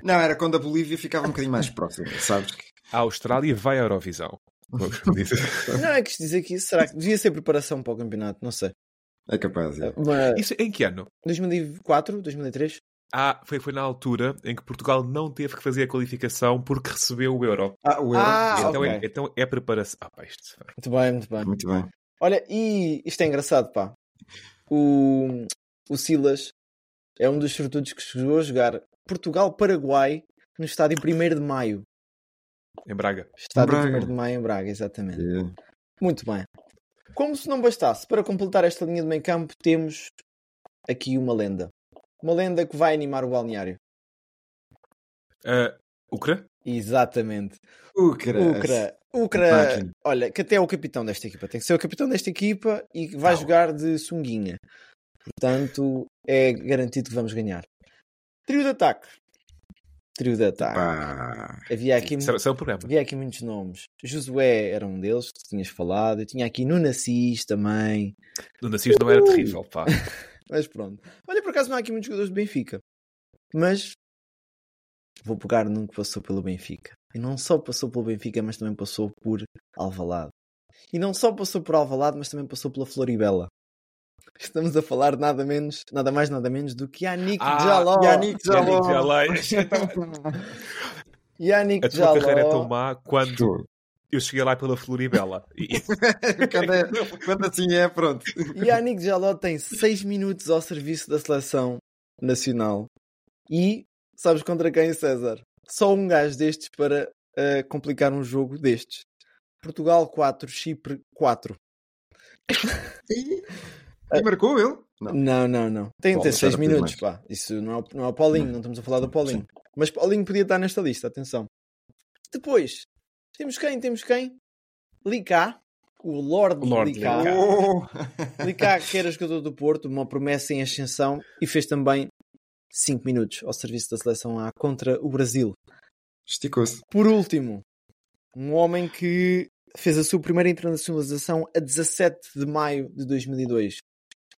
Não, era quando a Bolívia ficava um bocadinho mais próxima, sabes? A Austrália vai à Eurovisão. Não é que isto dizer que isso será que devia ser preparação para o campeonato, não sei. É capaz, é. Mas Isso em que ano? 2004, 2003? Ah, foi, foi na altura em que Portugal não teve que fazer a qualificação porque recebeu o Euro. Ah, o Euro. Ah, então, ok. é, então é preparação. Ah, pá, isto. Muito bem, muito bem. Muito bem. Olha, e isto é engraçado, pá. O, o Silas é um dos sortudos que chegou a jogar Portugal-Paraguai no estádio 1 de Maio. Em Braga. Estádio Braga. 1 de Maio em Braga, exatamente. É. Muito bem. Como se não bastasse, para completar esta linha de meio campo, temos aqui uma lenda. Uma lenda que vai animar o balneário. Ah, Ucra? Exatamente. Ucra. Ucra. Ucra, olha, que até é o capitão desta equipa. Tem que ser o capitão desta equipa e vai Tá. jogar de sunguinha. Portanto, é garantido que vamos ganhar. Trio de ataque. Trio de ataque. Pá. Havia aqui, Isso é- programa. havia aqui muitos nomes. Josué era um deles, que tu tinhas falado. Eu tinha aqui Nuno Assis também. No Nassis não era terrível, pá. Mas pronto. Olha, por acaso não há aqui muitos jogadores do Benfica. Mas vou pegar num que passou pelo Benfica. E não só passou pelo Benfica, mas também passou por Alvalade. E não só passou por Alvalade, mas também passou pela Floribela. Estamos a falar de nada menos, nada mais, nada menos do que Yannick Ah, Jaló. Yannick Jaló. Yannick Jaló. Yannick A tua Jaló. carreira é tão má quando eu cheguei lá pela Floribela. E, quando, é- quando assim é, pronto. Yannick Jaló tem 6 minutos ao serviço da seleção nacional. E sabes contra quem, César? Só um gajo destes para eh, complicar um jogo destes. Portugal 4, Chipre 4. E, marcou ele. Não. Não, não, não. Tem de ter Paulo, 6 era pedir minutos, pá. Isso não é, o- não é o Paulinho, não estamos a falar do Paulinho. Mas Paulinho podia estar nesta lista, atenção. Depois, temos quem? Temos quem? Licá, o Lord, Lord Licá. Licá. Oh! Licá, que era jogador do Porto, uma promessa em ascensão e fez também 5 minutos ao serviço da seleção A contra o Brasil. Esticou-se. Por último, um homem que fez a sua primeira internacionalização a 17 de maio de 2002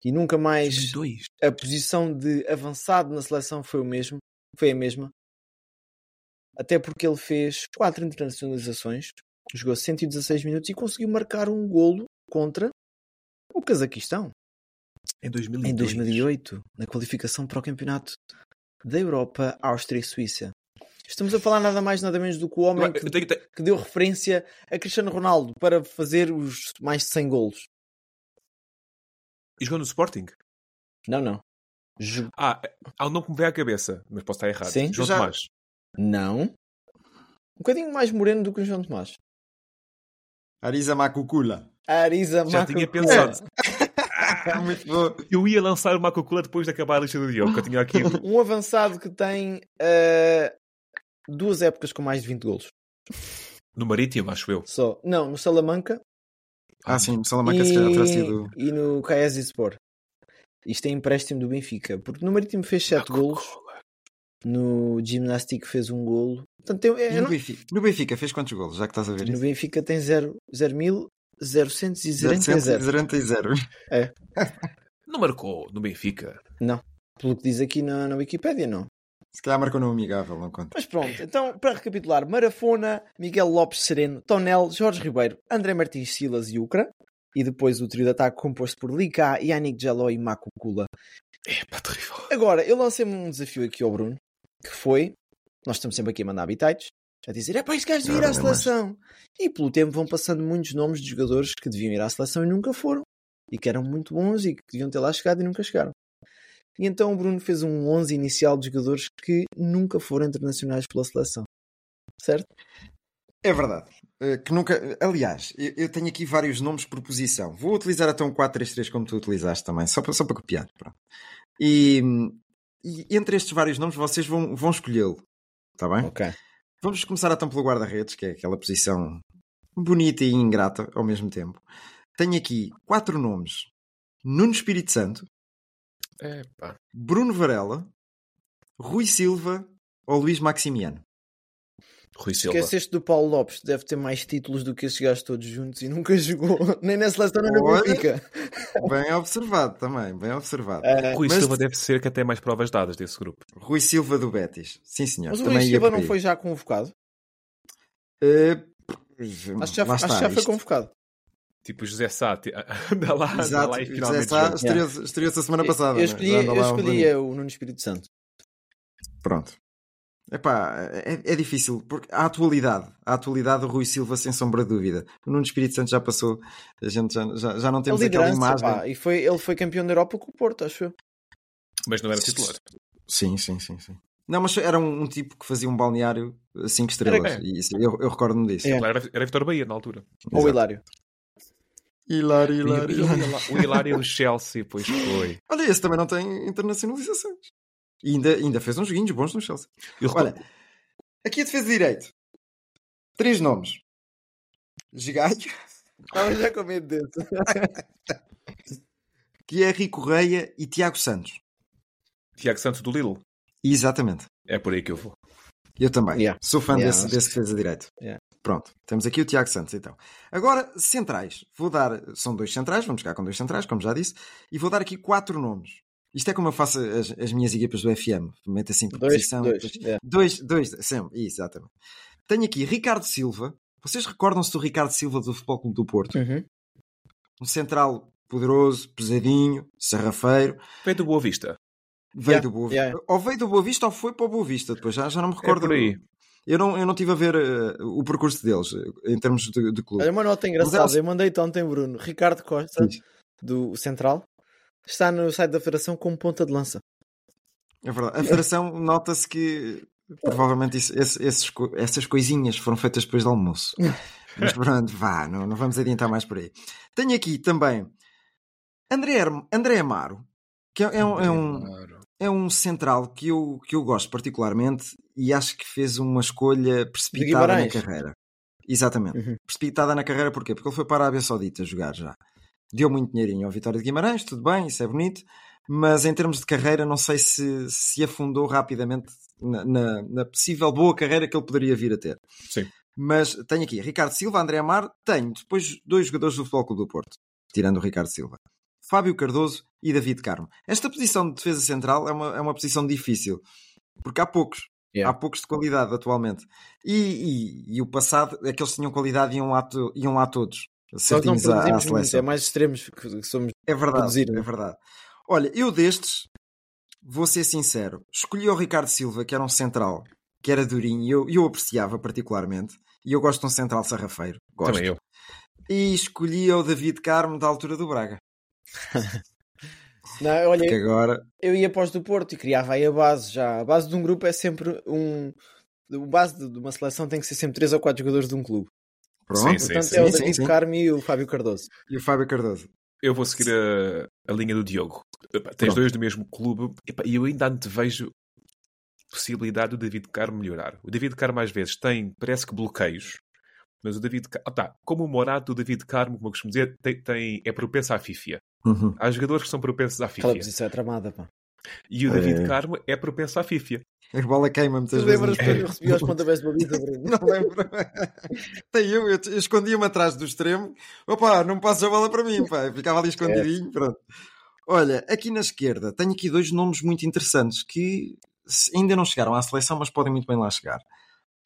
e nunca mais a posição de avançado na seleção foi o mesmo, foi a mesma. Até porque ele fez quatro internacionalizações, jogou 116 minutos e conseguiu marcar um golo contra o Cazaquistão Em 2002. em 2008, na qualificação para o campeonato da Europa, Áustria e Suíça. Estamos a falar nada mais nada menos do que o homem que, que deu referência a Cristiano Ronaldo para fazer os mais de 100 golos. E jogou no Sporting? Não, não. Jo- Ah, há um nome que me veio à cabeça, mas posso estar errado. Sim. João Já- Tomás. Não. Um bocadinho mais moreno do que o João Tomás. Arisa Macucula. Arisa Já Macucula. tinha pensado. Muito bom. Eu ia lançar uma Coca-Cola depois de acabar a lista do Diogo, que eu tinha aqui. Um avançado que tem eh, duas épocas com mais de 20 golos. No Marítimo, acho eu. Só. Não, no Salamanca Ah, sim, Salamanca se calhar terá sido. e, e no Caesi Sport. Isto é empréstimo do Benfica. Porque no Marítimo fez 7 golos. No Gymnastic fez um golo. Portanto, tem, E é, no, não- Benfica, no Benfica fez quantos golos? Já que estás a ver no isso? Benfica tem 0 mil 040 0 Não marcou no Benfica. Pelo que diz aqui na, na Wikipédia, não. Se calhar marcou no amigável, não conta. Mas pronto, então para recapitular: Marafona, Miguel Lopes Sereno, Tonel, Jorge Ribeiro, André Martins Silas e Ucra. E depois o trio de ataque composto por Lika, Yannick Jaló e Maco Kula. É pá, terrível. Agora, eu lancei-me um desafio aqui ao Bruno, que foi: nós estamos sempre aqui a mandar habitats, a dizer, é pá, este gajo devia ir à seleção. E pelo tempo vão passando muitos nomes de jogadores que deviam ir à seleção e nunca foram. E que eram muito bons e que deviam ter lá chegado e nunca chegaram. E então o Bruno fez um 11 inicial de jogadores que nunca foram internacionais pela seleção. Certo? É verdade. Eh, Que nunca... Aliás, eu eu tenho aqui vários nomes por posição. Vou utilizar até um 4-3-3 como tu utilizaste também, só para, só para copiar. Pronto. E, e entre estes vários nomes vocês vão, vão escolhê-lo. Está bem? Ok. Vamos começar então pelo guarda-redes, que é aquela posição bonita e ingrata ao mesmo tempo. Tenho aqui quatro nomes: Nuno Espírito Santo, É pá. Bruno Varela, Rui Silva ou Luís Maximiano. Rui Silva. Esqueceste do Paulo Lopes, deve ter mais títulos do que esses gajos todos juntos e nunca jogou, nem na seleção nem Olha. Benfica. Bem observado também, bem observado. Ah, Rui Mas- Silva deve ser que até mais provas dadas desse grupo. Rui Silva do Betis. Sim, senhor. mas o ia Silva não foi já convocado? Eh, Acho que já, acho que está, já foi isto- convocado. Tipo José Sá, anda lá, anda Exato, lá e José finalmente Sá joga. estreou-se estreou-se a semana passada. eu né? escolhi, anda eu um o Nuno Espírito Santo. Pronto. Epá, é, é difícil, porque a atualidade, a atualidade do Rui Silva, sem sombra de dúvida. O Nuno Espírito Santo já passou, a gente já, já, já não temos aquela imagem. pá, e foi, ele foi campeão da Europa com o Porto, acho eu. Mas não era titular. Sim, sim, sim, sim. Não, mas era um, um tipo que fazia um balneário 5 estrelas. Era- E isso, eu, eu recordo-me disso. É. Era, era Vitor Bahia na altura. Ou Exato. Hilário. Hilário, hilário, hilário. O Hilário do Chelsea, pois foi. Olha, esse também não tem internacionalizações. E ainda, ainda fez uns joguinhos bons no Chelsea. Eu Olha, recordo- aqui a defesa de direito. Três nomes. Gigalho, Estava já com medo desse. Thierry Correia e Tiago Santos. Tiago Santos do Lille. Exatamente. É por aí que eu vou. Eu também. Yeah. Sou fã Yeah, desse, desse defesa de direito. Yeah. Pronto. Temos aqui o Tiago Santos, então. Agora, centrais. Vou dar... São dois centrais. Vamos ficar com dois centrais, como já disse. E vou dar aqui quatro nomes. Isto é como eu faço as, as minhas equipas do FM. Meto assim por Dois, posição. dois. depois- é. Dois, dois, sempre, exatamente. Tenho aqui Ricardo Silva. Vocês recordam-se do Ricardo Silva do Futebol Clube do Porto? Uhum. Um central poderoso, pesadinho, sarrafeiro. Veio do Boa Vista. Veio Yeah, do Boa yeah. Ou veio do Boa Vista ou foi para o Boa Vista. Depois já, já não me É recordo. por aí. Eu não, eu não tive a ver eh, o percurso deles eh, em termos de, de clube. Olha uma nota engraçada. elas- Eu mandei-te ontem, Bruno. Ricardo Costa, Sim, do Central, está no site da Federação como ponta de lança. É verdade. A Federação nota-se que provavelmente isso- esse- esses essas coisinhas foram feitas depois do almoço. Mas pronto, vá, não, não vamos adiantar mais por aí. Tenho aqui também André, André Amaro, Que é, é um, é, um. É um central que eu, que eu gosto particularmente e acho que fez uma escolha precipitada na carreira. Exatamente. Uhum. Precipitada na carreira porquê? Porque ele foi para a Arábia Saudita jogar já. Deu muito dinheirinho ao Vitória de Guimarães, tudo bem, isso é bonito, mas em termos de carreira não sei se se afundou rapidamente na, na- na possível boa carreira que ele poderia vir a ter. Sim. Mas tenho aqui Ricardo Silva, André Amar, tenho depois dois jogadores do Futebol Clube do Porto, tirando o Ricardo Silva. Fábio Cardoso e David Carmo. Esta posição de defesa central é uma, é uma posição difícil, porque há poucos. Yeah. Há poucos de qualidade atualmente. E, e- e o passado é que eles tinham qualidade e iam lá, to- iam lá todos. Nós não certinhos à- à produzimos muito, seleção. é mais extremos que que somos. É verdade, produzir, é né? verdade. Olha, eu destes, vou ser sincero, escolhi o Ricardo Silva, que era um central, que era durinho, e eu, eu apreciava particularmente, e eu gosto de um central sarrafeiro. Gosto. Também eu. E escolhi o David Carmo da altura do Braga. Não, olha, agora, eu ia para os do Porto e criava aí a base já. A base de um grupo é sempre um. A base de uma seleção tem que ser sempre 3 ou 4 jogadores de um clube. pronto. Sim, Portanto, sim, é o sim, David sim. Carmo e o Fábio Cardoso. E o Fábio Cardoso. Eu vou seguir a, a linha do Diogo. Epá, Tens Pronto. dois do mesmo clube e eu ainda antevejo possibilidade do David Carmo melhorar. O David Carmo às vezes tem, parece que bloqueios, mas o David Carmo, ah, tá, como o Morato, o David Carmo, como eu costumo dizer, tem, tem- é propenso à fifia. Uhum. Há jogadores que são propensos à fifia. posição é tramada, pá. E o David É. Carmo é propenso à fifia. A bola queima muitas Tu vezes. lembras quando eu recebi os pontapés de baliza, Bruno? Não lembro. Até eu, eu, eu escondia-me atrás do extremo. Opa, não passa a bola para mim, pá. Eu ficava ali escondidinho, pronto. Olha, aqui na esquerda tenho aqui dois nomes muito interessantes que ainda não chegaram à seleção, mas podem muito bem lá chegar.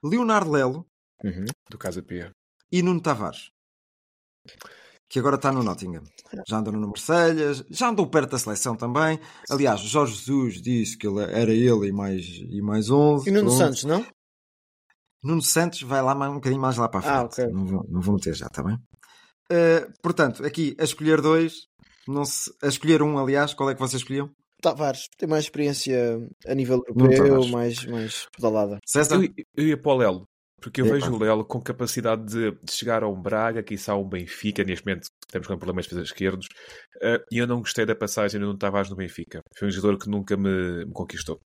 Leonardo Lelo Uhum. Do Casa Pia. e Nuno Tavares. Que agora está no Nottingham. Já andou no Marselhas, já andou perto da seleção também. Aliás, Jorge Jesus disse que ele era ele e mais, e mais 11. E Nuno pronto. Santos, não? Nuno Santos vai lá mais- um bocadinho mais lá para a frente. Ah, ok. não, vou, não vou meter já, está bem? Uh, portanto, aqui a escolher dois, não se, a escolher um, aliás, qual é que vocês escolhiam? Tavares, tem mais experiência a nível europeu, mais, mais pedalada. César? Eu, eu ia para o Lelo, porque eu vejo o Lelo com capacidade de, de chegar a um Braga, quiçá a um Benfica, neste momento temos com problemas de defesa esquerdos, eh, e eu não gostei da passagem do Nuno Tavares no Benfica. Foi um jogador que nunca me, me conquistou.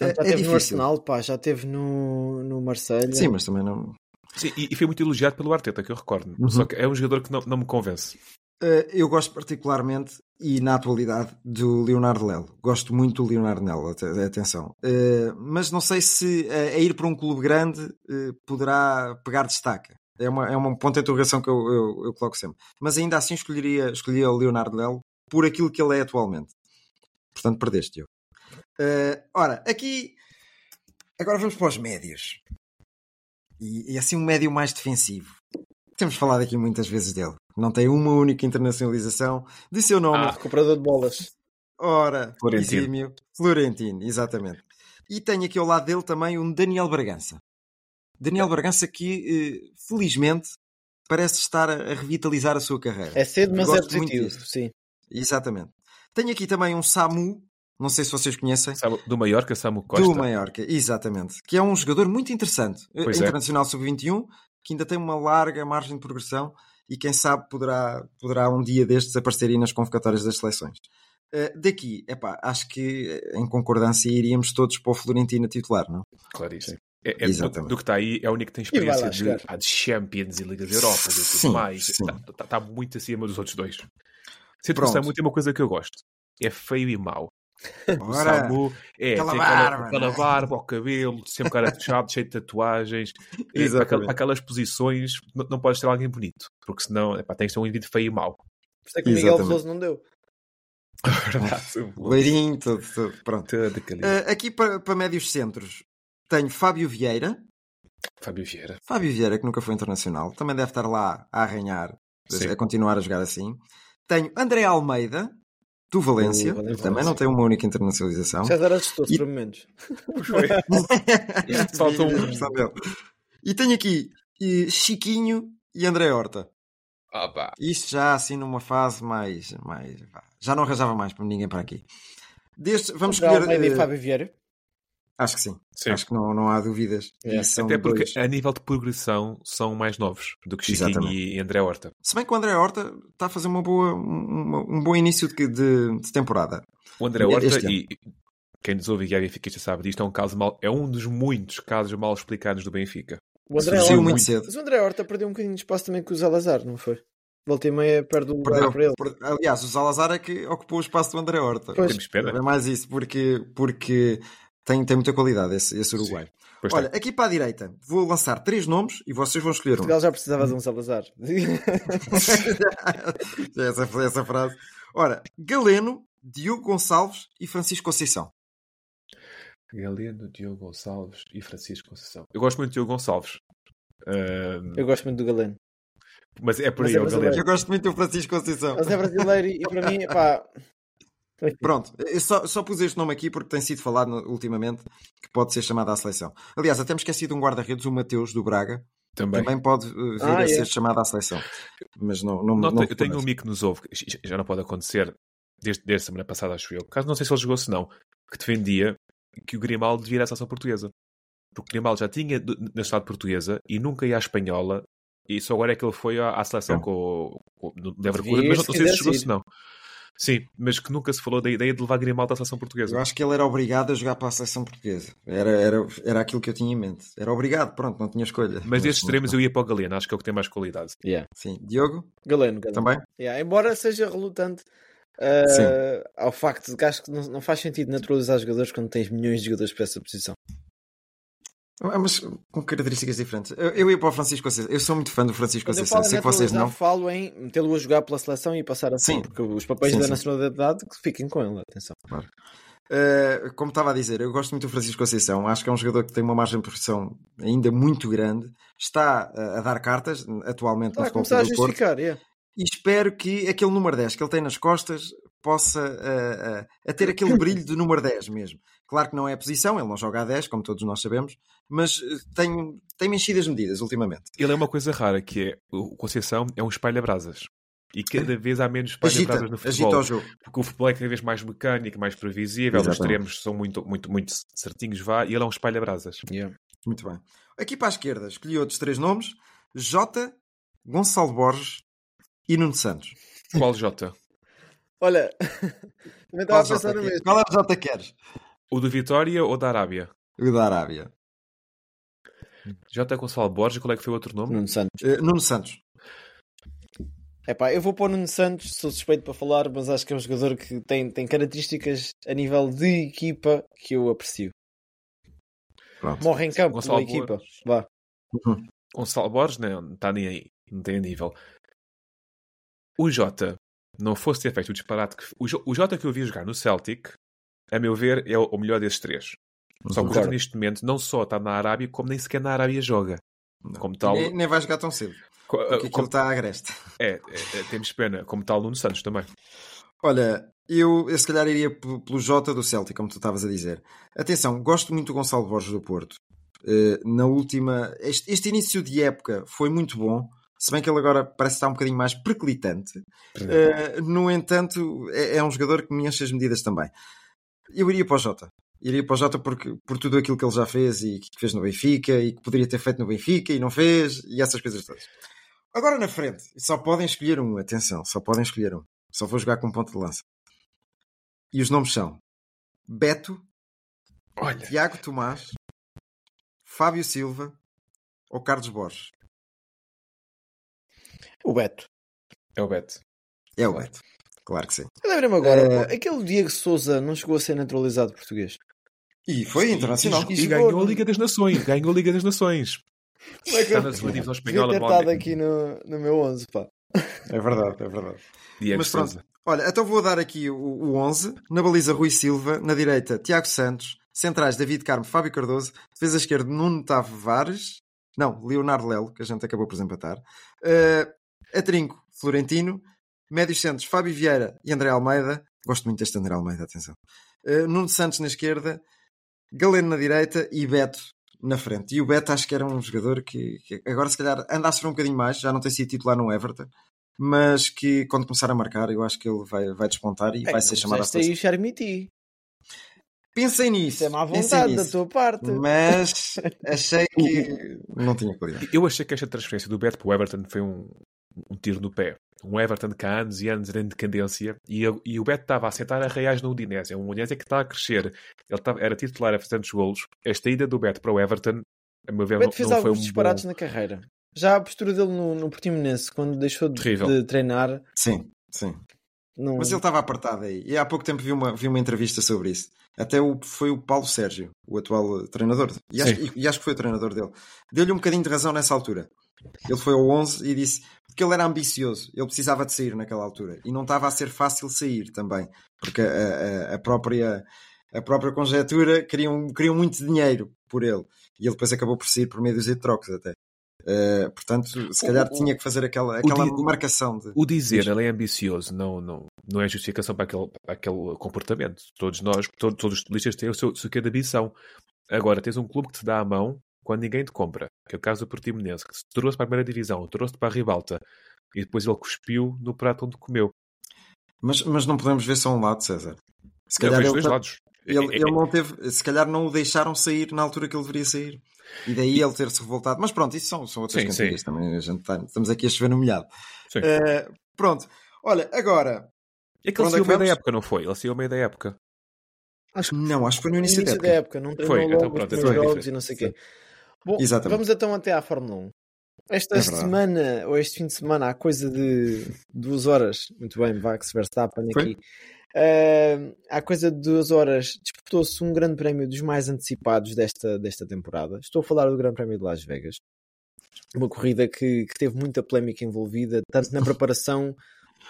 Já É- é teve no. Arsenal, pá, já teve no, no Marselha. Sim, mas também não. Sim, e, e foi muito elogiado pelo Arteta, que eu recordo. Uhum. Só que é um jogador que não, não me convence. Uh, eu gosto particularmente, e na atualidade, do Leonardo Lelo. Gosto muito do Leonardo Lelo, at- atenção. Uh, mas não sei se uh, a ir para um clube grande uh, poderá pegar destaque. É uma, é uma ponto de interrogação que eu, eu, eu coloco sempre. Mas ainda assim escolheria, escolheria o Leonardo Lelo por aquilo que ele é atualmente. Portanto, perdeste eu. Ora, aqui. Agora vamos para os médios. E, e assim um médio mais defensivo. Temos falado aqui muitas vezes dele. Não tem uma única internacionalização. De seu nome. Ah, recuperador de bolas. Ora, Florentino. exímio. Florentino, exatamente. E tenho aqui ao lado dele também um Daniel Bragança. Daniel Bragança que, eh, felizmente, parece estar a revitalizar a sua carreira. É cedo, mas é positivo, sim. Exatamente. Tenho aqui também um Samu, não sei se vocês conhecem, do Mallorca, Samu Costa. do Mallorca, exatamente. Que é um jogador muito interessante. Eh, Pois é. Internacional Sub-21, que ainda tem uma larga margem de progressão e quem sabe poderá, poderá um dia destes aparecer aí nas convocatórias das seleções. Eh, daqui, epá, acho que eh, em concordância iríamos todos para o Florentino titular, não? Claríssimo. É, é do, Exatamente. do que está aí, é o único que tem experiência de, ah, de Champions e Ligas Europa e tudo Sim, mais. sim. Está tá muito acima dos outros dois. Que o Pronto. Samu tem uma coisa que eu gosto. É feio e mau. O Ora, Samu é, aquela tem barba, aquela, aquela é? barba, o cabelo, sempre cara fechado, cheio de tatuagens. É, para, Exatamente. aquel- para aquelas posições, não, não podes ter alguém bonito. Porque senão epá, tens de ter um indivíduo feio e mau. Por isso é que o Miguel. Veloso não deu. Verdade. loirinho, todo, todo, pronto. Aquele- Eh, aqui para, para médios centros, tenho Fábio Vieira. Fábio Vieira. Fábio Vieira, que nunca foi internacional, também deve estar lá a arranhar, Sim. a continuar a jogar assim. Tenho André Almeida, do Valência, também não tem uma única internacionalização. César assustou-se E- por momentos. Foi. Faltou um. E tenho aqui eh, Chiquinho e André Horta. Ah, pá. Isto já assim numa fase mais. mais já não arranjava mais para ninguém para aqui. Deste, vamos escolher. Almeida e eh, Fábio Vieira. Acho que sim. Sim. Acho que não, não há dúvidas. É. São Até porque dois- a nível de progressão são mais novos do que Chiquinho e André Horta. Se bem que o André Horta está a fazer uma boa, uma- um bom início de, de- de temporada. O André Este Horta, ano. e quem nos ouve e é benfiquista sabe disto, é um, caso mal, é um dos muitos casos mal explicados do Benfica. O André Surgiu Horta, muito cedo. mas o André Horta perdeu um bocadinho de espaço também com o Zalazar, não foi? Volta e meia perde o lugar Perdeu- para ele. per- Aliás, o Salazar é que ocupou o espaço do André Horta. Pois. Temos pena. É mais isso, porque, porque tem, tem muita qualidade esse, esse uruguai. Olha, tem. aqui para a direita, vou lançar três nomes e vocês vão escolher um. Portugal já precisava de um Salazar. essa, foi essa frase. Ora, Galeno, Diogo Gonçalves e Francisco Conceição. Galeno, Diogo Gonçalves e Francisco Conceição. Eu gosto muito de Diogo Gonçalves. Ahm, Eu gosto muito do Galeno. mas é por Mas aí, é é o. Galeno. Eu gosto muito do Francisco Conceição. Mas é brasileiro e e para mim, pá. Pronto, eu só, só pus este nome aqui porque tem sido falado ultimamente que pode ser chamado à seleção. Aliás, até me esqueci de um guarda-redes, o Mateus do Braga, Também. também pode uh, vir Ah, a é. ser chamado à seleção. Mas não, não, Nota, não eu tenho um amigo que nos ouve, já- não pode acontecer, desde, desde a semana passada, acho eu. Caso não sei se ele jogou se não, que defendia que o Grimaldo devia ir à seleção portuguesa. Porque o Grimaldo já tinha na cidade portuguesa e nunca ia à espanhola. E só agora é que ele foi à, à seleção Não. com o, com o Leverkusen, mas não, se não sei se jogou se não. Sim, mas que nunca se falou da ideia de levar Grimaldo à seleção portuguesa. Eu acho que ele era obrigado a jogar para a seleção portuguesa. Era, era, era aquilo que eu tinha em mente. Era obrigado, pronto, não tinha escolha. Mas destes extremos eu ia para o Galeno, acho que é o que tem mais qualidade. Yeah. Sim. Diogo, Galeno, Galeno. também? Yeah, embora seja relutante uh, ao facto de que acho que não, não faz sentido naturalizar jogadores quando tens milhões de jogadores para essa posição. Ah, Mas com características diferentes. Eu, eu ia para o Francisco Conceição. Eu sou muito fã do Francisco eu Conceição. Sei que vocês não. falo em metê-lo a jogar pela seleção e passar assim, Sim. porque os papéis Sim, da sim. nacionalidade que fiquem com ele, atenção. Uh, como estava a dizer, eu gosto muito do Francisco Conceição. Acho que é um jogador que tem uma margem de progressão ainda muito grande. Está uh, a dar cartas atualmente Está no a Futebol a do Porto. yeah. E espero que aquele número 10 que ele tem nas costas possa uh, a ter aquele brilho de número 10 mesmo. Claro que não é a posição, ele não joga a 10, como todos nós sabemos, mas uh, tem, tem enchido as medidas ultimamente. Ele é uma coisa rara, que é o Conceição é um espalha-brasas. E cada vez há menos espalha-brasas no agita futebol. o jogo. Porque o futebol é cada vez mais mecânico, mais previsível, os extremos são muito, muito, muito certinhos, vá, e ele é um espalha-brasas. Muito bem. Aqui para a esquerda, escolhi outros três nomes: Jota, Gonçalo Borges e Nuno Santos. Qual Jota? Olha, também estava a pensar no mesmo. Qual é o Jota queres? O do Vitória ou da Arábia? O da Arábia. Jota Gonçalo Borges, qual é que foi o outro nome? Nuno Santos. Uh, Nuno Santos. Epá, eu vou para o Nuno Santos, sou suspeito para falar, mas acho que é um jogador que tem, tem características a nível de equipa que eu aprecio. Pronto. Morre em campo Gonçalo pela equipa. Vá. Gonçalo Borges, não, não está nem aí, não tem a nível. O Jota, não fosse ter feito o disparate que. O Jota que eu vi jogar no Celtic, a meu ver, é o, melhor desses três. Só que o Concordo. neste momento não só está na Arábia, como nem sequer na Arábia joga. Como tal. Nem, nem vai jogar tão cedo, co- porque aquilo como- está agreste. é, é, é, temos pena, como tal Nuno Santos também. Olha, eu, eu se calhar iria pelo Jota do Celtic, como tu estavas a dizer. Atenção, gosto muito do Gonçalo Borges do Porto. Eh, na última. Este, este início de época foi muito bom, se bem que ele agora parece estar um bocadinho mais perclitante. Eh, no entanto, é, é um jogador que me enche as medidas também. Eu iria para o Jota. Iria para o Jota porque, por tudo aquilo que ele já fez e que fez no Benfica e que poderia ter feito no Benfica e não fez e essas coisas todas. Agora na frente, só podem escolher um, atenção, só podem escolher um. Só vou jogar com ponto de lança. E os nomes são Beto, Olha, Tiago Tomás, Fábio Silva ou Carlos Borges. O Beto. é o Beto. É o Beto. Claro que sim. Eu lembrei-me agora, Eh, pô, aquele Diego Souza não chegou a ser naturalizado português. E foi internacional. E, E jogou ganhou a Liga das Nações. Ganhou a Liga das Nações. Como é que Está eu na segunda divisão devia espanhola. ter estado aqui no, no meu 11, pá. É verdade, é verdade. Diego Mas pronto, Sousa. olha, então vou dar aqui o, o 11. Na baliza, Rui Silva. Na direita, Tiago Santos. Centrais, David Carmo, Fábio Cardoso. Defesa esquerda, Nuno Tavares. Não, Leonardo Lelo, que a gente acabou por desempatar. Uh, a trinco, Florentino. Médios centros, Fábio Vieira e André Almeida. Gosto muito deste André Almeida, atenção. Uh, Nuno Santos na esquerda. Galeno na direita e Beto na frente. E o Beto acho que era um jogador que, que agora se calhar anda a sofrer um bocadinho mais. Já não tem sido titular no Everton mas que quando começar a marcar, eu acho que ele vai, vai despontar e É, vai ser chamado à Este aí seleção. o Charmiti. pensei nisso. Isso é má vontade da tua parte. Mas achei que não tinha qualidade. Eu achei que esta transferência do Bet para o Everton foi um, um tiro no pé. Um Everton que há anos e anos era em decadência e, e o Bet estava a sentar a reais no Udinese. É um Udinese que está a crescer. Ele estava, era titular a fazer tantos golos. Esta ida do Bet para o Everton, a meu ver, O não, Beto fez não foi alguns um disparates bom... na carreira. Já a postura dele no, no Portimonense, quando deixou de, de treinar, Sim, sim. não... Mas ele estava apartado aí. E há pouco tempo vi uma, vi uma entrevista sobre isso. Até o, foi o Paulo Sérgio, o atual treinador. E acho, e, e acho que foi o treinador dele. Deu-lhe um bocadinho de razão nessa altura. Ele foi ao 11 e disse porque ele era ambicioso. Ele precisava de sair naquela altura. E não estava a ser fácil sair também. Porque a, a- a própria, a própria conjetura queriam, queriam muito dinheiro por ele. E ele depois acabou por sair por meio dos de trocos até. Eh, portanto, se calhar o- tinha que fazer aquela, aquela o- marcação de. O dizer ele é ambicioso não, não, não é justificação para aquele, para aquele comportamento. Todos nós, todos, todos os futebolistas têm o seu, o seu quê de ambição. Agora, tens um clube que te dá a mão quando ninguém te compra, que é o caso do Portimonense, que se trouxe para a primeira divisão, trouxe para a ribalta e depois ele cuspiu no prato onde comeu. Mas, mas não podemos ver só um lado, César. Se calhar ele, dois ta- lados. ele, É- é- ele não teve, se calhar não o deixaram sair na altura que ele deveria sair. E daí ele ter-se revoltado. Mas pronto, isso são, são outras Sim, cantigas sim. também. A gente tá- estamos aqui a chover no molhado. Sim. Eh, pronto. Olha, agora. É que ele saiu é meio da época, não foi? Ele saiu ao meio da época. Acho que Não, acho que foi no no início, início da época. não Foi, treinou então logo pronto, os então é primeiros jogos e não sei o quê. Bom, Exatamente. vamos então até à Fórmula 1. Esta É semana, ou este fim de semana, há coisa de duas horas, muito bem, Max Verstappen aqui. Ah, há coisa de duas horas, disputou-se um grande prémio dos mais antecipados desta, desta temporada. Estou a falar do Grande Prémio de Las Vegas. Uma corrida que, que teve muita polémica envolvida, tanto na preparação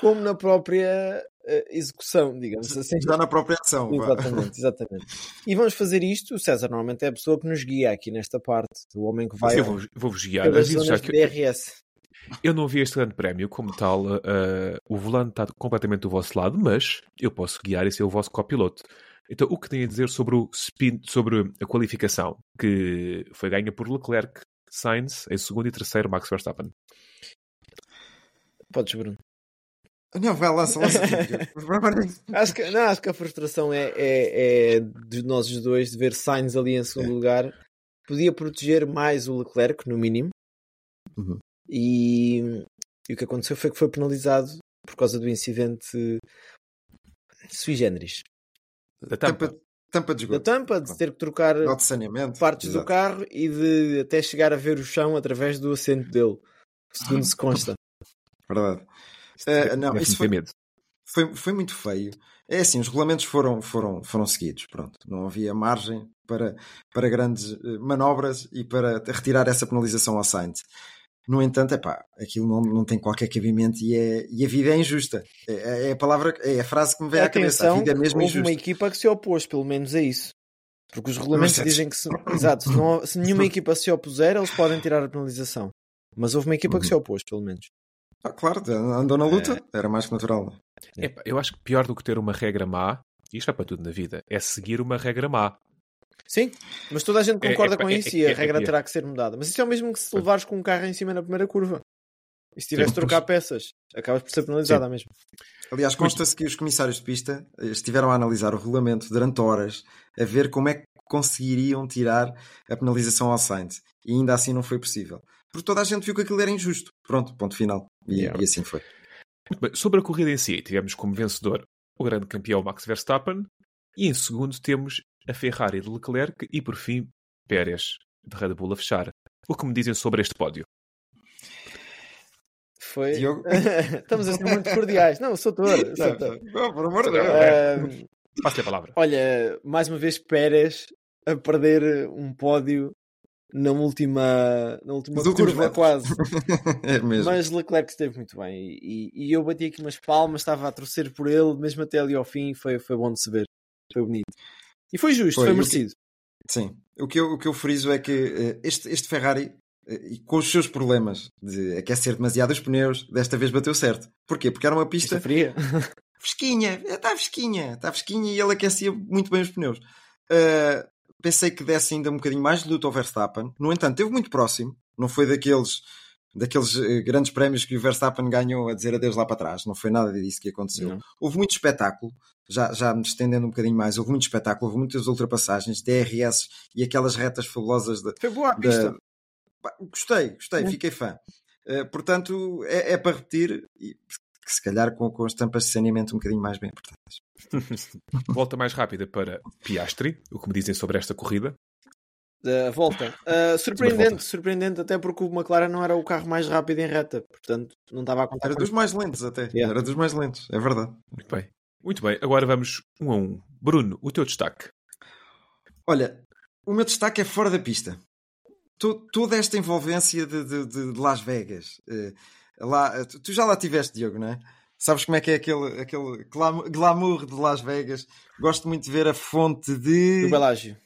como na própria execução, digamos assim. Já na própria ação. Exatamente, exatamente. E vamos fazer isto. O César normalmente é a pessoa que nos guia aqui nesta parte, o homem que vai eu vou- vou-vos guiar. já que de DRS. eu não vi este grande prémio como tal. uh, o volante está completamente do vosso lado, mas eu posso guiar e ser o vosso copiloto. Então, o que tem a dizer sobre o spin, sobre a qualificação que foi ganha por Leclerc, Sainz em segundo e terceiro, Max Verstappen. Podes, Bruno. Não, vai, lança, lança. Acho que, não, acho que a frustração é, é, é de nós os dois de ver Sainz ali em segundo É. lugar. Podia proteger mais o Leclerc, no mínimo. Uhum. E, e o que aconteceu foi que foi penalizado por causa do incidente sui generis. Da tampa. tampa, tampa de Da esgoto. tampa, de ter que trocar Nó de saneamento. partes do Exato. carro e de até chegar a ver o chão através do assento dele, segundo se consta. Verdade. Eh, não, isso foi, medo. foi, foi muito feio. É assim, os regulamentos foram, foram, foram seguidos. Pronto. Não havia margem para, para grandes eh, manobras e para retirar essa penalização ao Sainz. No entanto, epá, aquilo não, não tem qualquer cabimento e, é, e a vida é injusta. É, é a palavra, é a frase que me vem à cabeça. A Atenção, vida é mesmo houve injusta. uma equipa que se opôs, pelo menos a isso. Porque os regulamentos Mercedes. dizem que se, exato, se, não- se nenhuma equipa se opuser, eles podem tirar a penalização. Mas houve uma equipa que Uhum. se opôs, pelo menos. Ah, claro, andou na luta, era mais que natural. Epá, eu acho que pior do que ter uma regra má, e isto é para tudo na vida, é seguir uma regra má. Sim, mas toda a gente É- concorda é- com é- isso e a é- é regra terá que ser mudada. Mas isso é o mesmo que se levares com um carro em cima na primeira curva. E se tiveres Sim, de trocar peças, acabas por ser penalizada mesmo. Aliás, consta-se que os comissários de pista eh, estiveram a analisar o regulamento durante horas, a ver como é que conseguiriam tirar a penalização ao Sainz. E ainda assim não foi possível. Porque toda a gente viu que aquilo era injusto. Pronto, ponto final. E, Yeah. e assim foi. Muito bem, sobre a corrida em si, tivemos como vencedor o grande campeão Max Verstappen e em segundo temos a Ferrari de Leclerc e por fim Pérez de Red Bull a fechar. O que me dizem sobre este pódio? Foi. Diogo? Estamos a ser muito cordiais. Não, sou touro. Sou touro. não, por amor de Deus. Passo-lhe a palavra. Olha, mais uma vez Pérez a perder um pódio na última, na última curva quase. É mesmo. Mas Leclerc esteve muito bem e, e eu bati aqui umas palmas, estava a torcer por ele, mesmo até ali ao fim, foi, foi bom de se ver. Foi bonito. E foi justo, Foi, foi, e o que- merecido. Sim. O que eu, o que eu friso é que eh, este, este Ferrari, eh, e com os seus problemas de aquecer demasiado os pneus, desta vez bateu certo. Porquê? Porque era uma pista Pista fria. fresquinha, está fresquinha, está fresquinha e ele aquecia muito bem os pneus. Uh, pensei que desse ainda um bocadinho mais de luta ao Verstappen. No entanto, esteve muito próximo. Não foi daqueles, daqueles eh, grandes prémios que o Verstappen ganhou a dizer adeus lá para trás. Não foi nada disso que aconteceu. Não. Houve muito espetáculo. já, já me estendendo um bocadinho mais, houve muito espetáculo, houve muitas ultrapassagens, DRS e aquelas retas fabulosas de, Foi boa a pista. Pá, Gostei, gostei, fiquei fã. Eh, portanto, é, é para repetir que se calhar com, com as tampas de saneamento um bocadinho mais bem apertadas. Volta mais rápida para Piastri, o que me dizem sobre esta corrida. Da volta. Uh, surpreendente, surpreendente, até porque o McLaren não era o carro mais rápido em reta, portanto não estava a contar Era dos mais lentos até. Yeah. Era dos mais lentos, é verdade. Muito bem. Muito bem, agora vamos um a um. Bruno, o teu destaque. Olha, o meu destaque é fora da pista. To- toda esta envolvência de, de- de- Las Vegas. eh, lá, tu, já lá tiveste, Diogo, não é? Sabes como é que é aquele, aquele glam- glamour de Las Vegas? Gosto muito de ver a fonte de... do Belágio.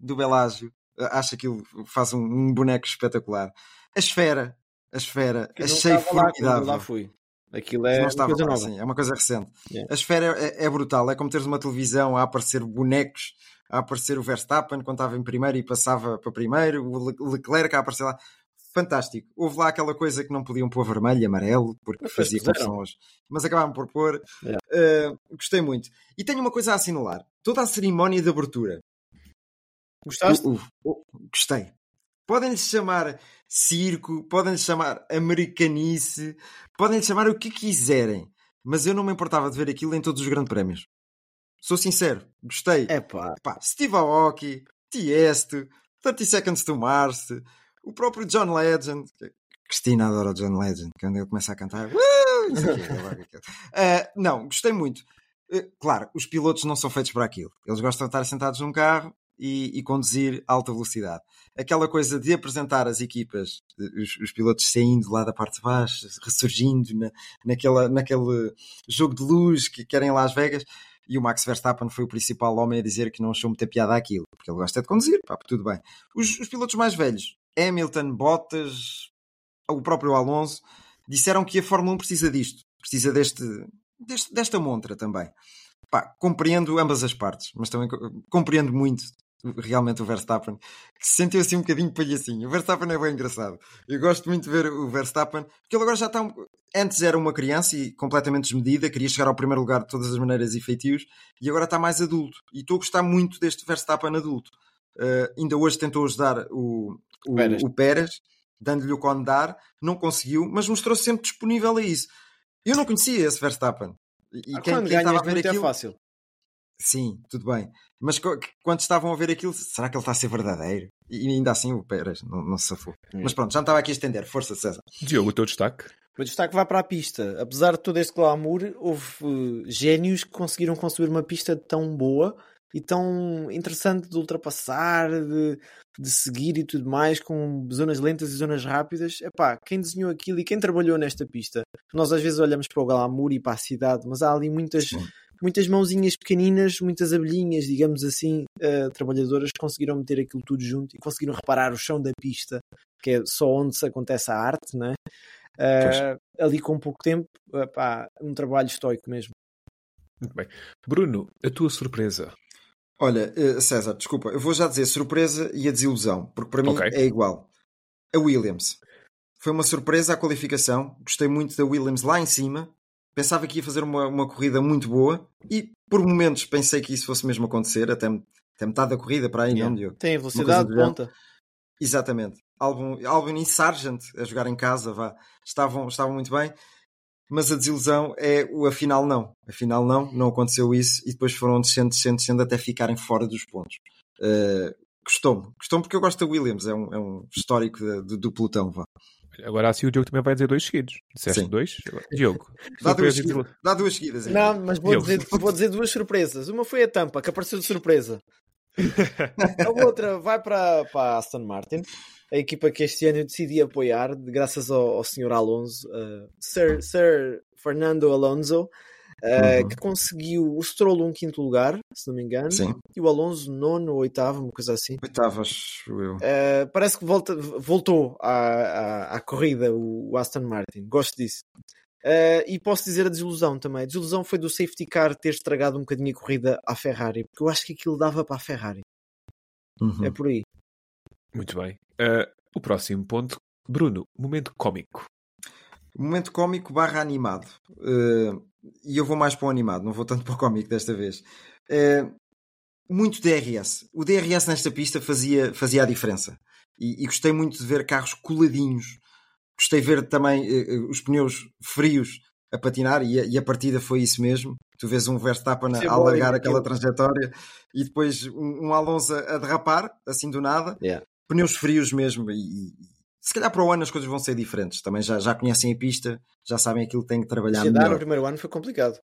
do Belágio. Acho aquilo faz um, um boneco espetacular. A esfera, a esfera, não achei estava lá formidável. lá fui. Aquilo é uma coisa nova. sim, é uma coisa recente. Yeah. A esfera é, é brutal, é como teres uma televisão a aparecer bonecos, a aparecer o Verstappen quando estava em primeiro e passava para primeiro, o Le- Leclerc a aparecer lá. Fantástico. Houve lá aquela coisa que não podiam pôr vermelho e amarelo, porque Mas fazia confusão hoje. Mas acabaram por pôr. Yeah. Uh, gostei muito. E tenho uma coisa a assinalar: toda a cerimónia de abertura. Gostaste? O- o- gostei. Podem-lhe chamar circo, podem-lhe chamar americanice, podem-lhe chamar o que quiserem, mas eu não me importava de ver aquilo em todos os grandes prémios. Sou sincero, gostei. É. Pá, Steve Aoki, Tiesto, 30 Seconds to Mars, o próprio John Legend. Cristina adora John Legend, quando ele começa a cantar. "Uh", é não, gostei muito. Ah, claro, os pilotos não são feitos para aquilo. Eles gostam de estar sentados num carro e, e conduzir a alta velocidade. Aquela coisa de apresentar as equipas, os, os pilotos saindo lá da parte de baixo, ressurgindo na, naquela, naquele jogo de luz que querem Las Vegas. E o Max Verstappen foi o principal homem a dizer que não achou muita piada aquilo, porque ele gosta de conduzir, pá, tudo bem. Os, os pilotos mais velhos, Hamilton, Bottas, o próprio Alonso, disseram que a Fórmula 1 precisa disto, precisa deste, deste- desta montra também. Pá, compreendo ambas as partes, mas também co- compreendo muito realmente o Verstappen, que se sentiu assim um bocadinho palhacinho. O Verstappen é bem engraçado. Eu gosto muito de ver o Verstappen, porque ele agora já está. um- Antes era uma criança e completamente desmedida, queria chegar ao primeiro lugar de todas as maneiras e feitios, e agora está mais adulto. E estou a gostar muito deste Verstappen adulto. Uh, ainda hoje tentou ajudar o, o, Pérez. o Pérez, dando-lhe o condar, não conseguiu, mas mostrou-se sempre disponível a isso. Eu não conhecia esse Verstappen. E Ah, quem, quando quem estava a ver muito aquilo. é fácil. Sim, tudo bem. Mas quando estavam a ver aquilo, será que ele está a ser verdadeiro? E ainda assim o Pérez não, não se safou. Mas pronto, já me estava aqui a estender. Força, César. Diogo, o teu destaque. O destaque vai para a pista. Apesar de todo este glamour, houve eh, génios que conseguiram construir uma pista tão boa e tão interessante de ultrapassar, de, de seguir e tudo mais, com zonas lentas e zonas rápidas. Epá, quem desenhou aquilo e quem trabalhou nesta pista? Nós às vezes olhamos para o glamour e para a cidade, mas há ali muitas, Sim. muitas mãozinhas pequeninas, muitas abelhinhas, digamos assim, eh, trabalhadoras que conseguiram meter aquilo tudo junto e conseguiram reparar o chão da pista, que é só onde se acontece a arte, não é? Uh, ali com pouco tempo, epá, um trabalho estoico mesmo. Muito bem. Bruno, a tua surpresa. Olha, eh, César, desculpa, eu vou já dizer surpresa e a desilusão, porque para mim Ok. é igual. A Williams. Foi uma surpresa a qualificação, gostei muito da Williams lá em cima, pensava que ia fazer uma, uma corrida muito boa e por momentos pensei que isso fosse mesmo acontecer, até, até metade da corrida para aí, Yeah. não, Diogo? Tem velocidade ponta. Exatamente. Albon, Albon e Sargent a jogar em casa, vá, estavam, estavam muito bem, mas a desilusão é o afinal não. Afinal não, não aconteceu isso e depois foram descendo, descendo, descendo até ficarem fora dos pontos. Uh, Gostou-me, gostou-me porque eu gosto da Williams, é um, é um histórico de- de- do pelotão, vá. Agora assim o Diogo também vai dizer dois seguidos. Disseste Sim. dois? Diogo. Dá duas, seguidas, dá duas seguidas. aí. Não, mas vou dizer, vou dizer duas surpresas. Uma foi a tampa, que apareceu de surpresa. A outra vai para, para a Aston Martin, a equipa que este ano eu decidi apoiar, graças ao, ao Sr. Alonso, uh, Sir, Sir Fernando Alonso, uh, Uhum. que conseguiu o Stroll um quinto lugar, se não me engano, Sim. e o Alonso nono ou oitavo, uma coisa assim. Oitavo, acho eu. Uh, parece que volta, voltou à, à, à corrida o, o Aston Martin. Gosto disso. Uh, e posso dizer a desilusão também. A desilusão foi do safety car ter estragado um bocadinho a corrida à Ferrari, porque eu acho que aquilo dava para a Ferrari. Uhum. É por aí. Muito bem. Uh, o próximo ponto. Bruno, momento cómico. Momento cómico barra animado. Uh, e eu vou mais para o animado, não vou tanto para o cómico desta vez. Uh, muito DRS. O DRS nesta pista fazia, fazia a diferença. E, e gostei muito de ver carros coladinhos. Gostei de ver também uh, os pneus frios a patinar e a, e a, partida foi isso mesmo. Tu vês um Verstappen a alargar aquela trajetória e depois um, um Alonso a derrapar, assim do nada. Yeah. Pneus frios mesmo e, se calhar para o ano as coisas vão ser diferentes. Também já, já conhecem a pista, já sabem aquilo que têm que trabalhar Se melhor. no primeiro ano foi complicado.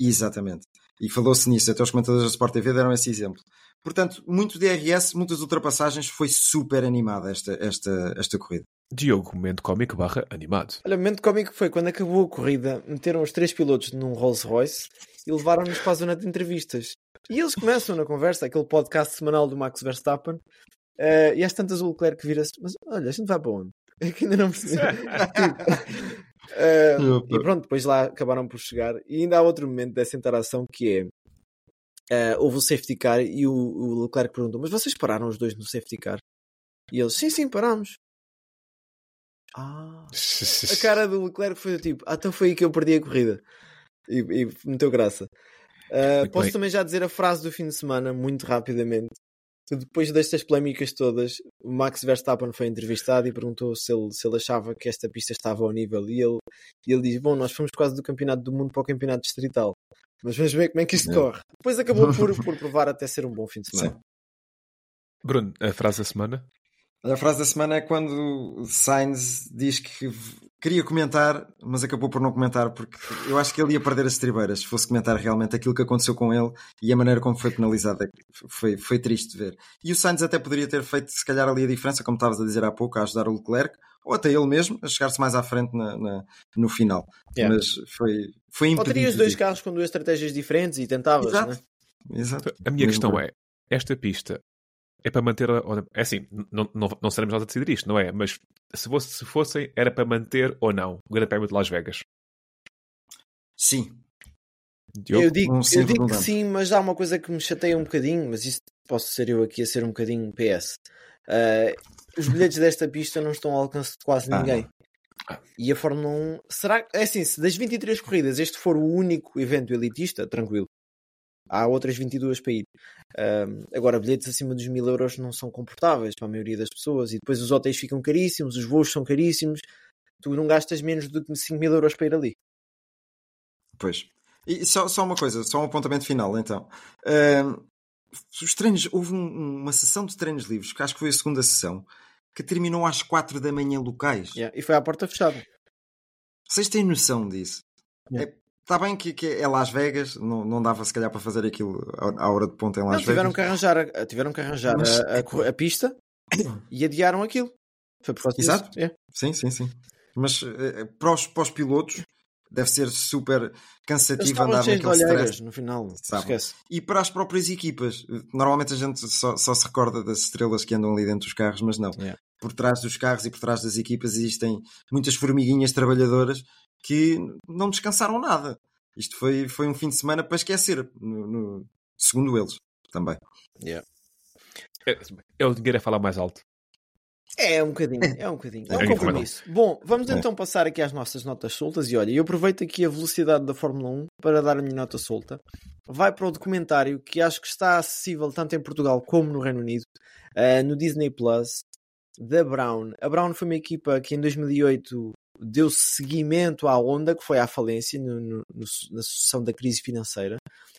Exatamente. E falou-se nisso, até os comentadores da Sport TV deram esse exemplo. Portanto, muito DRS, muitas ultrapassagens, foi super animada esta, esta, esta corrida. Diogo, momento cómico barra animado. Olha, o momento cómico foi quando acabou a corrida, meteram os três pilotos num Rolls Royce e levaram-nos para a zona de entrevistas. E eles começam na conversa, aquele podcast semanal do Max Verstappen, Uh, e às tantas o Leclerc vira-se, mas olha, a gente vai para onde? É que ainda não percebi. uh, e pronto, depois lá acabaram por chegar. E ainda há outro momento dessa interação que é: uh, houve o safety car e o, o, Leclerc perguntou, mas vocês pararam os dois no safety car? E eles, sim, sim, paramos. Ah, a cara do Leclerc foi tipo, ah, então foi aí que eu perdi a corrida. E, e meteu graça. Uh, posso bem. também já dizer a frase do fim de semana, muito rapidamente, depois destas polémicas todas, o Max Verstappen foi entrevistado e perguntou se ele, se ele achava que esta pista estava ao nível. E ele, e ele diz: Bom, nós fomos quase do Campeonato do Mundo para o Campeonato Distrital, mas vamos ver como é que isto corre. Depois acabou por, por provar até ser um bom fim de semana. Sim. Bruno, a frase da semana? A frase da semana é quando Sainz diz que queria comentar, mas acabou por não comentar porque eu acho que ele ia perder as estribeiras se fosse comentar realmente aquilo que aconteceu com ele e a maneira como foi penalizado. É foi, foi triste de ver. E o Sainz até poderia ter feito, se calhar, ali a diferença, como estavas a dizer há pouco, a ajudar o Leclerc, ou até ele mesmo, a chegar-se mais à frente na, na no final. Yeah. Mas foi, foi impedido. Ou terias dois carros com duas estratégias diferentes e tentavas, Exato. Né? Exato. A minha questão é: esta pista é para manter. É assim, não, não, não seremos nós a decidir isto, não é? Mas se, fosse, se fossem, era para manter ou não o Grande Prémio de Las Vegas? Sim. Diogo? Eu digo, eu digo que sim, mas há uma coisa que me chateia um bocadinho, mas isso posso ser eu aqui a ser um bocadinho PS. Uh, os bilhetes desta pista não estão ao alcance de quase ah, ninguém. Ah. E a Fórmula 1, será é assim, se das 23 corridas este for o único evento elitista, tranquilo. Há outras 22 para ir. Uh, agora, bilhetes acima dos mil euros não são comportáveis para a maioria das pessoas e depois os hotéis ficam caríssimos, os voos são caríssimos. Tu não gastas menos do que 5 mil euros para ir ali. Pois. E só, só uma coisa, só um apontamento final então. Uh, os treinos, houve um, uma sessão de treinos livres, que acho que foi a segunda sessão, que terminou às 4 da manhã locais. Yeah, e foi à porta fechada. Vocês têm noção disso? Yeah. É, Está bem que, que, é Las Vegas, não, não dava se calhar para fazer aquilo à hora de ponta em Las não, tiveram Vegas. Que arranjar, tiveram que arranjar Mas... a, a, a, pista e adiaram aquilo. Foi por causa Exato. Disso. É. Sim, sim, sim. Mas uh, para, os, para os pilotos deve ser super cansativo andar naquele stress. no final, esquece. E para as próprias equipas, normalmente a gente só, só, se recorda das estrelas que andam ali dentro dos carros, mas não. Yeah. Por trás dos carros e por trás das equipas existem muitas formiguinhas trabalhadoras que não descansaram nada. Isto foi, foi um fim de semana para esquecer, no, no segundo eles também. Yeah. É, é, o dinheiro a falar mais alto. É um bocadinho, é um bocadinho. É um compromisso. Bom, vamos é. então passar aqui às nossas notas soltas. E olha, eu aproveito aqui a velocidade da Fórmula 1 para dar a minha nota solta. Vai para o documentário que acho que está acessível tanto em Portugal como no Reino Unido, uh, no Disney Plus, da Brown. A Brown foi uma equipa que em 2008 deu seguimento à onda que foi à falência no, no, no, na sucessão da crise financeira.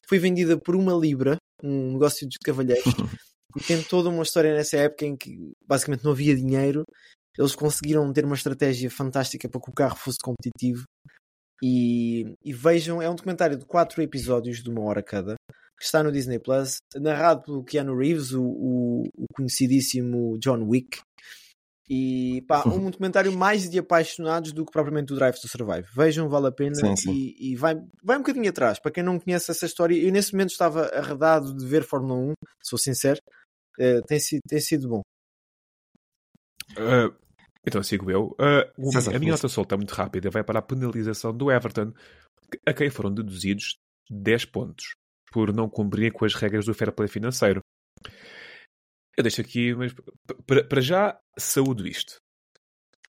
Foi vendida por uma libra, um negócio de cavalheiros, e tem toda uma história nessa época em que basicamente não havia dinheiro. Eles conseguiram ter uma estratégia fantástica para que o carro fosse competitivo. E, e vejam, é um documentário de quatro episódios de uma hora cada, que está no Disney Plus, narrado pelo Keanu Reeves, o, o, o conhecidíssimo John Wick, e pá, um documentário mais de apaixonados do que propriamente o Drive to Survive. Vejam, vale a pena sim, sim. E, e, vai, vai um bocadinho atrás. Para quem não conhece essa história, eu nesse momento estava arredado de ver Fórmula 1, sou sincero. Uh, tem, sido, tem sido bom. Uh, então sigo eu. Uh, a minha nota solta é muito rápida. Vai para a penalização do Everton, a quem foram deduzidos 10 pontos por não cumprir com as regras do fair play financeiro. Eu deixo aqui, mas para já, saúdo isto.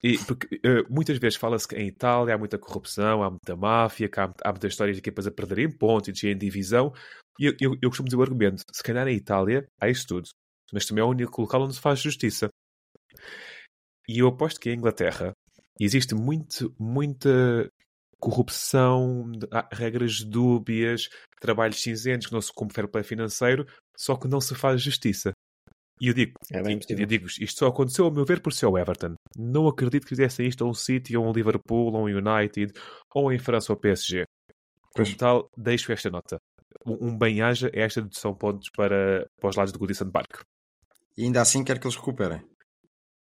E, porque eh, muitas vezes fala-se que em Itália há muita corrupção, há muita máfia, há, há muitas histórias de equipas a perderem pontos e em divisão. E eu, eu, eu costumo dizer o argumento: se calhar em Itália há isso tudo, mas também é o único local onde se faz justiça. E eu aposto que em Inglaterra existe muito, muita corrupção, regras dúbias, trabalhos cinzentos que não se cumpre fair play financeiro, só que não se faz justiça. E eu digo, É eu digo isto só aconteceu, ao meu ver, por ser o Everton. Não acredito que fizessem isto a um City, ou um Liverpool, ou um United, ou em França ou PSG. Pois. Como tal, deixo esta nota. Um, um bem-aja é esta dedução de pontos para, para os lados do Goodison Park. E ainda assim quero que eles recuperem.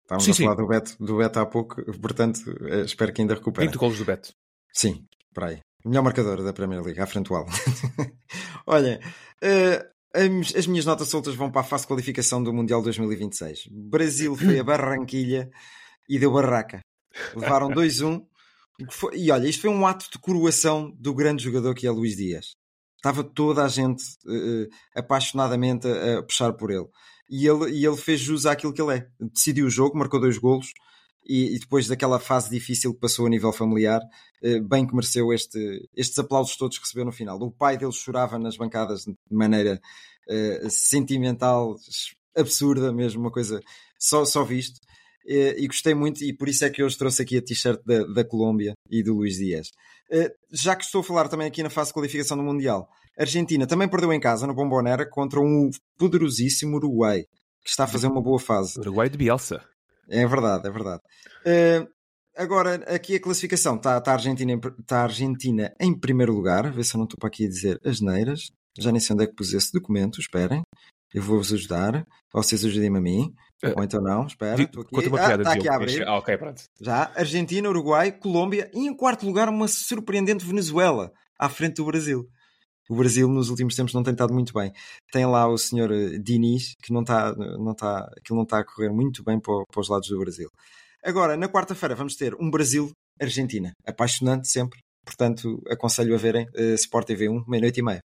Estávamos Sim, a falar sim. do Beto, do Beto há pouco, portanto, eh, espero que ainda recuperem. 20 golos do Beto. Sim, para aí. Melhor marcador da Premier League, à frente do Al. Olha, eh, as, as minhas notas soltas vão para a fase de qualificação do Mundial 2026. Brasil foi a Barranquilha e deu barraca. Levaram 2-1. o que foi- E olha, isto foi um ato de coroação do grande jogador que é Luís Dias. Estava toda a gente eh, apaixonadamente a, a puxar por ele. E, ele. e ele fez jus àquilo que ele é. Decidiu o jogo, marcou dois golos. E, e depois daquela fase difícil que passou a nível familiar, eh, bem que mereceu este, estes aplausos todos que recebeu no final. O pai dele chorava nas bancadas de maneira eh, sentimental, absurda mesmo, uma coisa só, só visto. E gostei muito, e por isso é que hoje trouxe aqui a t-shirt da, da Colômbia e do Luís Dias. Eh, já que estou a falar também aqui na fase de qualificação do Mundial, a Argentina também perdeu em casa, no Bombonera, contra um poderosíssimo Uruguai, que está a fazer uma boa fase. Uruguai de Bielsa. É verdade, é verdade. Eh, agora, aqui a classificação. Está tá a, Argentina em, tá a Argentina em primeiro lugar. Ver se eu não estou para aqui a dizer as neiras. Já nem sei onde é que pus esse documento. Esperem. Eu vou-vos ajudar. Vocês ajudem-me a mim. Eh, Ou então não. Espera. Estou aqui. Conta uma Ah, está aqui a abrir. Ah, ok, pronto. Já. Argentina, Uruguai, Colômbia. E em quarto lugar, uma surpreendente Venezuela. À frente do Brasil. O Brasil nos últimos tempos não tem estado muito bem. Tem lá o senhor eh, Diniz, que não está, não está, aquilo não está a correr muito bem para, para os lados do Brasil. Agora, na quarta-feira, vamos ter um Brasil-Argentina. Apaixonante sempre. Portanto, aconselho a verem eh, Sport TV 1, meia-noite e meia.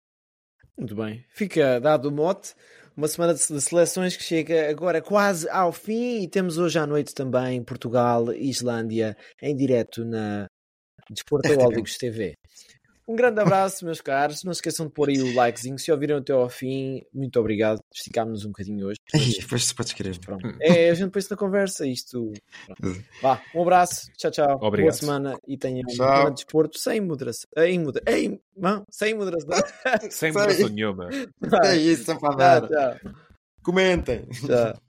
Muito bem. Fica dado o mote. Uma semana de seleções que chega agora quase ao fim e temos hoje à noite também Portugal e Islândia em direto na Desporto. Olímpicos TV. Um grande abraço, meus caros. Não se esqueçam de pôr aí o likezinho. Se ouviram até ao fim, muito obrigado. Esticámos-nos um bocadinho hoje. Depois se podes querer. Pronto. É, a gente põe-se na conversa. Isto. pronto. Vá, um abraço. Tchau, tchau. Obrigado. Boa semana e tenham um Tchau. programa de desporto sem moderação. Em muda... em... Não, sem moderação. Sem moderação nenhuma. É isso, sempre a Tchau, dar. tchau. Comentem. tchau.